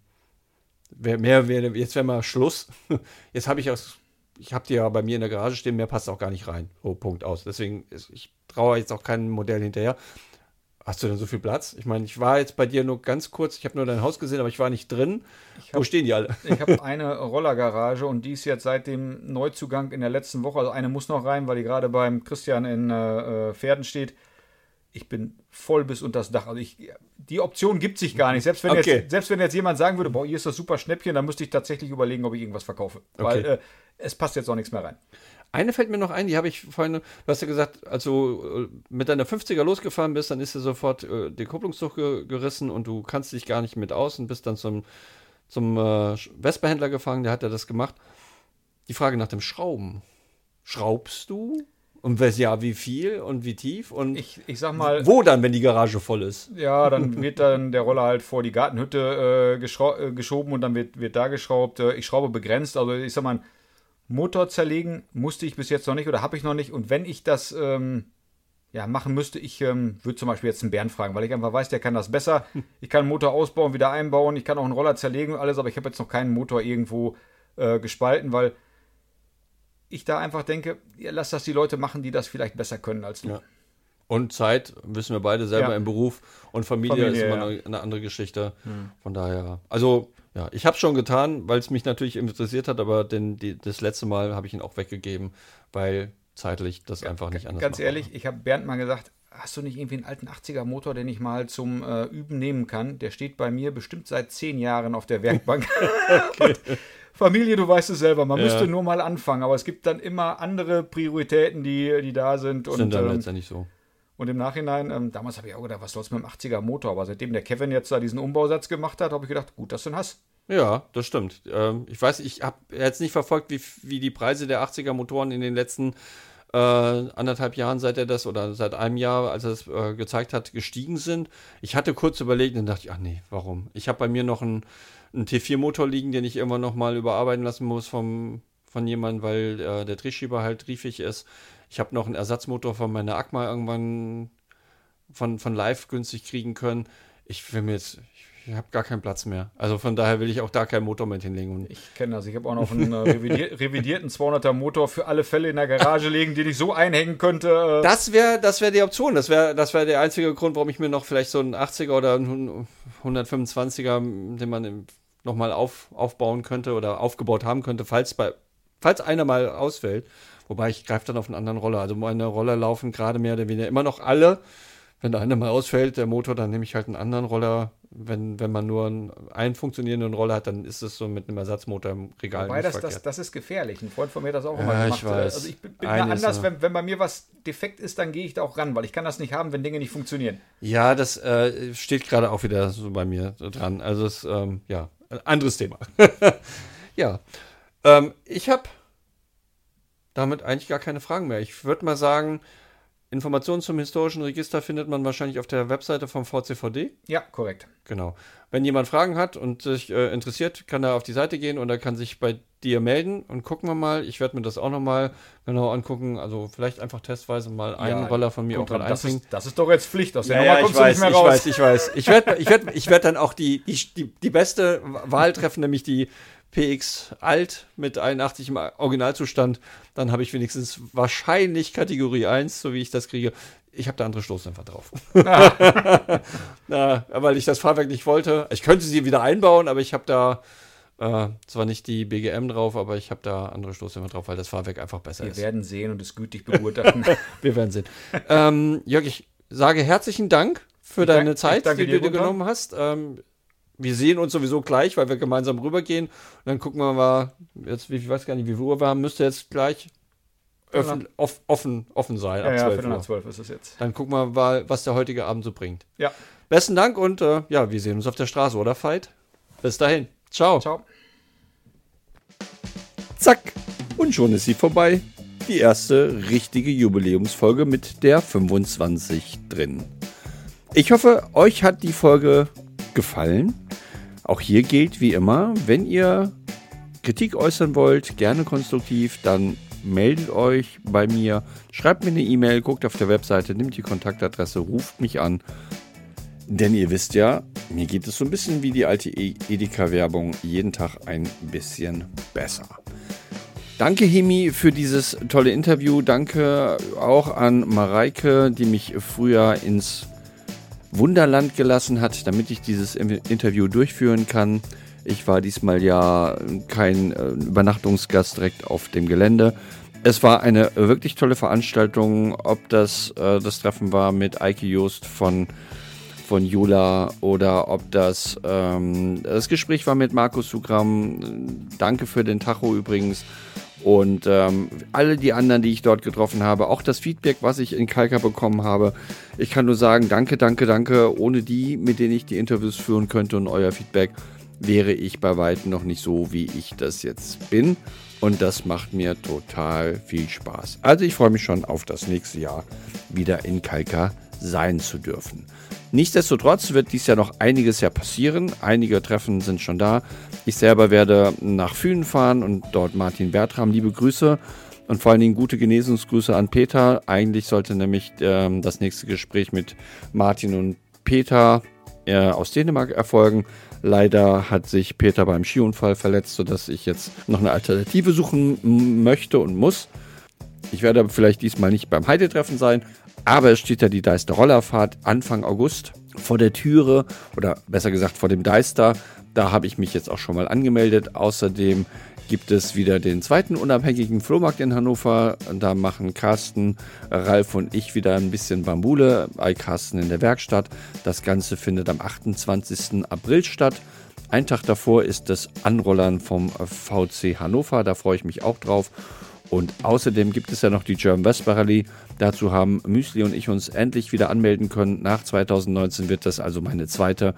wer mehr wäre, jetzt wäre mal Schluss. [LAUGHS] Jetzt habe ich aus ich habe die ja bei mir in der Garage stehen, mehr passt auch gar nicht rein. Oh, Punkt aus. Deswegen, ist, ich traue jetzt auch kein Modell hinterher. Hast du denn so viel Platz? Ich meine, ich war jetzt bei dir nur ganz kurz, ich habe nur dein Haus gesehen, aber ich war nicht drin. Hab, Wo stehen die alle? Ich habe [LAUGHS] eine Rollergarage und die ist jetzt seit dem Neuzugang in der letzten Woche, also eine muss noch rein, weil die gerade beim Christian in äh, Pferden steht. Ich bin voll bis unter das Dach. Also ich, die Option gibt sich gar nicht. Selbst wenn, okay. jetzt, selbst wenn jetzt jemand sagen würde, boah, hier ist das super Schnäppchen, dann müsste ich tatsächlich überlegen, ob ich irgendwas verkaufe. Okay. Weil äh, es passt jetzt auch nichts mehr rein. Eine fällt mir noch ein, die habe ich vorhin, du hast ja gesagt, als du äh, mit deiner 50er losgefahren bist, dann ist dir sofort äh, der Kupplungszug ge gerissen und du kannst dich gar nicht mit aus und bist dann zum, zum äh, Vespa-Händler gefahren, der hat ja das gemacht. Die Frage nach dem Schrauben. Schraubst du? Und ja, wie viel und wie tief? Und ich, ich sag mal. Wo dann, wenn die Garage voll ist? Ja, dann wird dann der Roller halt vor die Gartenhütte äh, äh, geschoben und dann wird, wird da geschraubt. Äh, ich schraube begrenzt. Also ich sag mal, Motor zerlegen musste ich bis jetzt noch nicht oder habe ich noch nicht. Und wenn ich das ähm, ja, machen müsste, ich ähm, würde zum Beispiel jetzt einen Bären fragen, weil ich einfach weiß, der kann das besser. [LAUGHS] Ich kann einen Motor ausbauen, wieder einbauen, ich kann auch einen Roller zerlegen und alles, aber ich habe jetzt noch keinen Motor irgendwo äh, gespalten, weil ich da einfach denke, ja, lass das die Leute machen, die das vielleicht besser können als du. Ja. Und Zeit, wissen wir beide selber ja. im Beruf und Familie, Familie ist immer ja. eine, andere Geschichte. Hm. Von daher, also ja, ich habe es schon getan, weil es mich natürlich interessiert hat, aber den, die, das letzte Mal habe ich ihn auch weggegeben, weil zeitlich das einfach nicht anders Ganz ehrlich, ich habe Bernd mal gesagt, hast du nicht irgendwie einen alten 80er Motor, den ich mal zum äh, Üben nehmen kann? Der steht bei mir bestimmt seit zehn Jahren auf der Werkbank. [LAUGHS] [LAUGHS] Familie, du weißt es selber, man ja. müsste nur mal anfangen, aber es gibt dann immer andere Prioritäten, die, die da sind. Sind und, dann ähm, letztendlich so. Und im Nachhinein, ähm, damals habe ich auch gedacht, was soll's mit dem 80er Motor? Aber seitdem der Kevin jetzt da diesen Umbausatz gemacht hat, habe ich gedacht, gut, dass du ihn hast. Ja, das stimmt. Ähm, ich weiß, ich habe jetzt nicht verfolgt, wie, wie die Preise der 80er Motoren in den letzten äh, anderthalb Jahren, seit er das oder seit einem Jahr, als er es äh, gezeigt hat, gestiegen sind. Ich hatte kurz überlegt und dachte ach nee, warum? Ich habe bei mir noch einen, einen T4-Motor liegen, den ich immer noch mal überarbeiten lassen muss vom, von jemandem, weil äh, der Drehschieber halt triefig ist. Ich habe noch einen Ersatzmotor von meiner Akma irgendwann von, von Live günstig kriegen können. Ich will mir jetzt, ich habe gar keinen Platz mehr. Also von daher will ich auch da keinen Motor mit hinlegen. Und ich kenne das. Ich habe auch noch einen äh, revidier [LAUGHS] revidierten 200er Motor für alle Fälle in der Garage legen, den ich so einhängen könnte. Äh. Das wäre das wär die Option. Das wäre das wär der einzige Grund, warum ich mir noch vielleicht so einen 80er oder einen 125er, den man nochmal auf, aufbauen könnte oder aufgebaut haben könnte, falls bei falls einer mal ausfällt, wobei ich greife dann auf einen anderen Roller. Also meine Roller laufen gerade mehr oder weniger immer noch alle. Wenn da einer mal ausfällt, der Motor, dann nehme ich halt einen anderen Roller. Wenn, wenn man nur einen, einen funktionierenden Roller hat, dann ist es so mit einem Ersatzmotor im Regal. Wobei das, das, das ist gefährlich. Ein Freund von mir hat das auch Ja, immer gemacht. ich weiß. Also ich bin, bin da Eine anders, wenn, wenn bei mir was defekt ist, dann gehe ich da auch ran, weil ich kann das nicht haben, wenn Dinge nicht funktionieren. Ja, das äh, steht gerade auch wieder so bei mir dran. Also es, ähm, ja, ein anderes Thema. [LAUGHS] ja, ähm, ich habe damit eigentlich gar keine Fragen mehr. Ich würde mal sagen, Informationen zum historischen Register findet man wahrscheinlich auf der Webseite vom VCVD. Ja, korrekt. Genau. Wenn jemand Fragen hat und sich äh, interessiert, kann er auf die Seite gehen und er kann sich bei dir melden und gucken wir mal. Ich werde mir das auch nochmal genau angucken. Also vielleicht einfach testweise mal einen Ja, Roller von mir auch mal das, einbringen. ist, das ist doch jetzt Pflicht. Aus der Ja, Nummer kommst ich du weiß, nicht mehr ich raus. weiß, ich weiß. Ich werde ich werd, ich werd dann auch die, die, die, die beste Wahl treffen, nämlich die PX Alt mit 81 im Originalzustand. Dann habe ich wenigstens wahrscheinlich Kategorie 1, so wie ich das kriege. Ich habe da andere Stoßdämpfer drauf. [LAUGHS] Na, weil ich das Fahrwerk nicht wollte. Ich könnte sie wieder einbauen, aber ich habe da äh, zwar nicht die BGM drauf, aber ich habe da andere Stoßdämpfer drauf, weil das Fahrwerk einfach besser Wir ist. werden sehen und es gütig begutachten. [LAUGHS] Wir werden sehen. ähm, Jörg, ich sage herzlichen Dank für Ich deine Zeit, die du dir genommen hast. Ähm, wir sehen uns sowieso gleich, weil wir gemeinsam rübergehen. Und dann gucken wir mal, jetzt, ich weiß gar nicht, wie viel Uhr wir haben, müsste jetzt gleich öffn, off, offen, offen sein. ja, ab ja, 12 Viertel nach Uhr. zwölf ist es jetzt. Dann gucken wir mal, was der heutige Abend so bringt. Ja, Besten Dank und äh, ja, wir sehen uns auf der Straße, oder Veit? Bis dahin. Ciao. ciao. Zack. Und schon ist sie vorbei. Die erste richtige Jubiläumsfolge mit der 25 drin. Ich hoffe, euch hat die Folge gefallen. Auch hier gilt wie immer, wenn ihr Kritik äußern wollt, gerne konstruktiv, dann meldet euch bei mir, schreibt mir eine E-Mail, guckt auf der Webseite, nimmt die Kontaktadresse, ruft mich an. Denn ihr wisst ja, mir geht es so ein bisschen wie die alte E- Edeka-Werbung, jeden Tag ein bisschen besser. Danke, Hemi, für dieses tolle Interview. Danke auch an Mareike, die mich früher ins Wunderland gelassen hat, damit ich dieses Interview durchführen kann. Ich war diesmal ja kein äh, Übernachtungsgast direkt auf dem Gelände. Es war eine wirklich tolle Veranstaltung, ob das äh, das Treffen war mit Eike Joost von von Jula oder ob das ähm, das Gespräch war mit Markus Sugram. Danke für den Tacho übrigens. Und ähm, alle die anderen, die ich dort getroffen habe, auch das Feedback, was ich in Kalka bekommen habe. Ich kann nur sagen, danke, danke, danke. Ohne die, mit denen ich die Interviews führen könnte und euer Feedback, wäre ich bei weitem noch nicht so, wie ich das jetzt bin. Und das macht mir total viel Spaß. Also ich freue mich schon auf das nächste Jahr wieder in Kalka sein zu dürfen. Nichtsdestotrotz wird dies Jahr noch einiges ja passieren. Einige Treffen sind schon da. Ich selber werde nach Fünen fahren und dort Martin Bertram. Liebe Grüße und vor allen Dingen gute Genesungsgrüße an Peter. Eigentlich sollte nämlich ähm, das nächste Gespräch mit Martin und Peter äh, aus Dänemark erfolgen. Leider hat sich Peter beim Skiunfall verletzt, sodass ich jetzt noch eine Alternative suchen möchte und muss. Ich werde aber vielleicht diesmal nicht beim Heidetreffen sein, aber es steht ja die Deister Rollerfahrt Anfang August vor der Türe oder besser gesagt vor dem Deister. Da habe ich mich jetzt auch schon mal angemeldet. Außerdem gibt es wieder den zweiten unabhängigen Flohmarkt in Hannover. Da machen Carsten, Ralf und ich wieder ein bisschen Bambule bei Carsten in der Werkstatt. Das Ganze findet am 28. April statt. Ein Tag davor ist das Anrollern vom VC Hannover. Da freue ich mich auch drauf. Und außerdem gibt es ja noch die German Vespa Rallye. Dazu haben Müsli und ich uns endlich wieder anmelden können. Nach 2019 wird das also meine zweite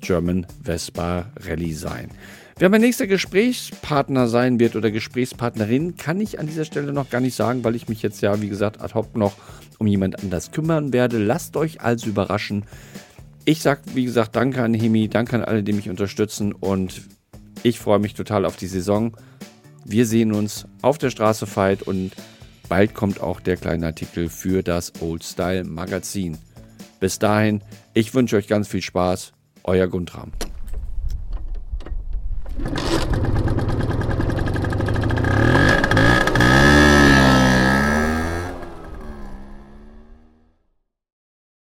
German Vespa Rallye sein. Wer mein nächster Gesprächspartner sein wird oder Gesprächspartnerin, kann ich an dieser Stelle noch gar nicht sagen, weil ich mich jetzt ja, wie gesagt, ad hoc noch um jemand anders kümmern werde. Lasst euch also überraschen. Ich sage, wie gesagt, danke an Hemi, danke an alle, die mich unterstützen und ich freue mich total auf die Saison. Wir sehen uns auf der Straße Fight und bald kommt auch der kleine Artikel für das Old Style Magazin. Bis dahin, ich wünsche euch ganz viel Spaß. Euer Guntram.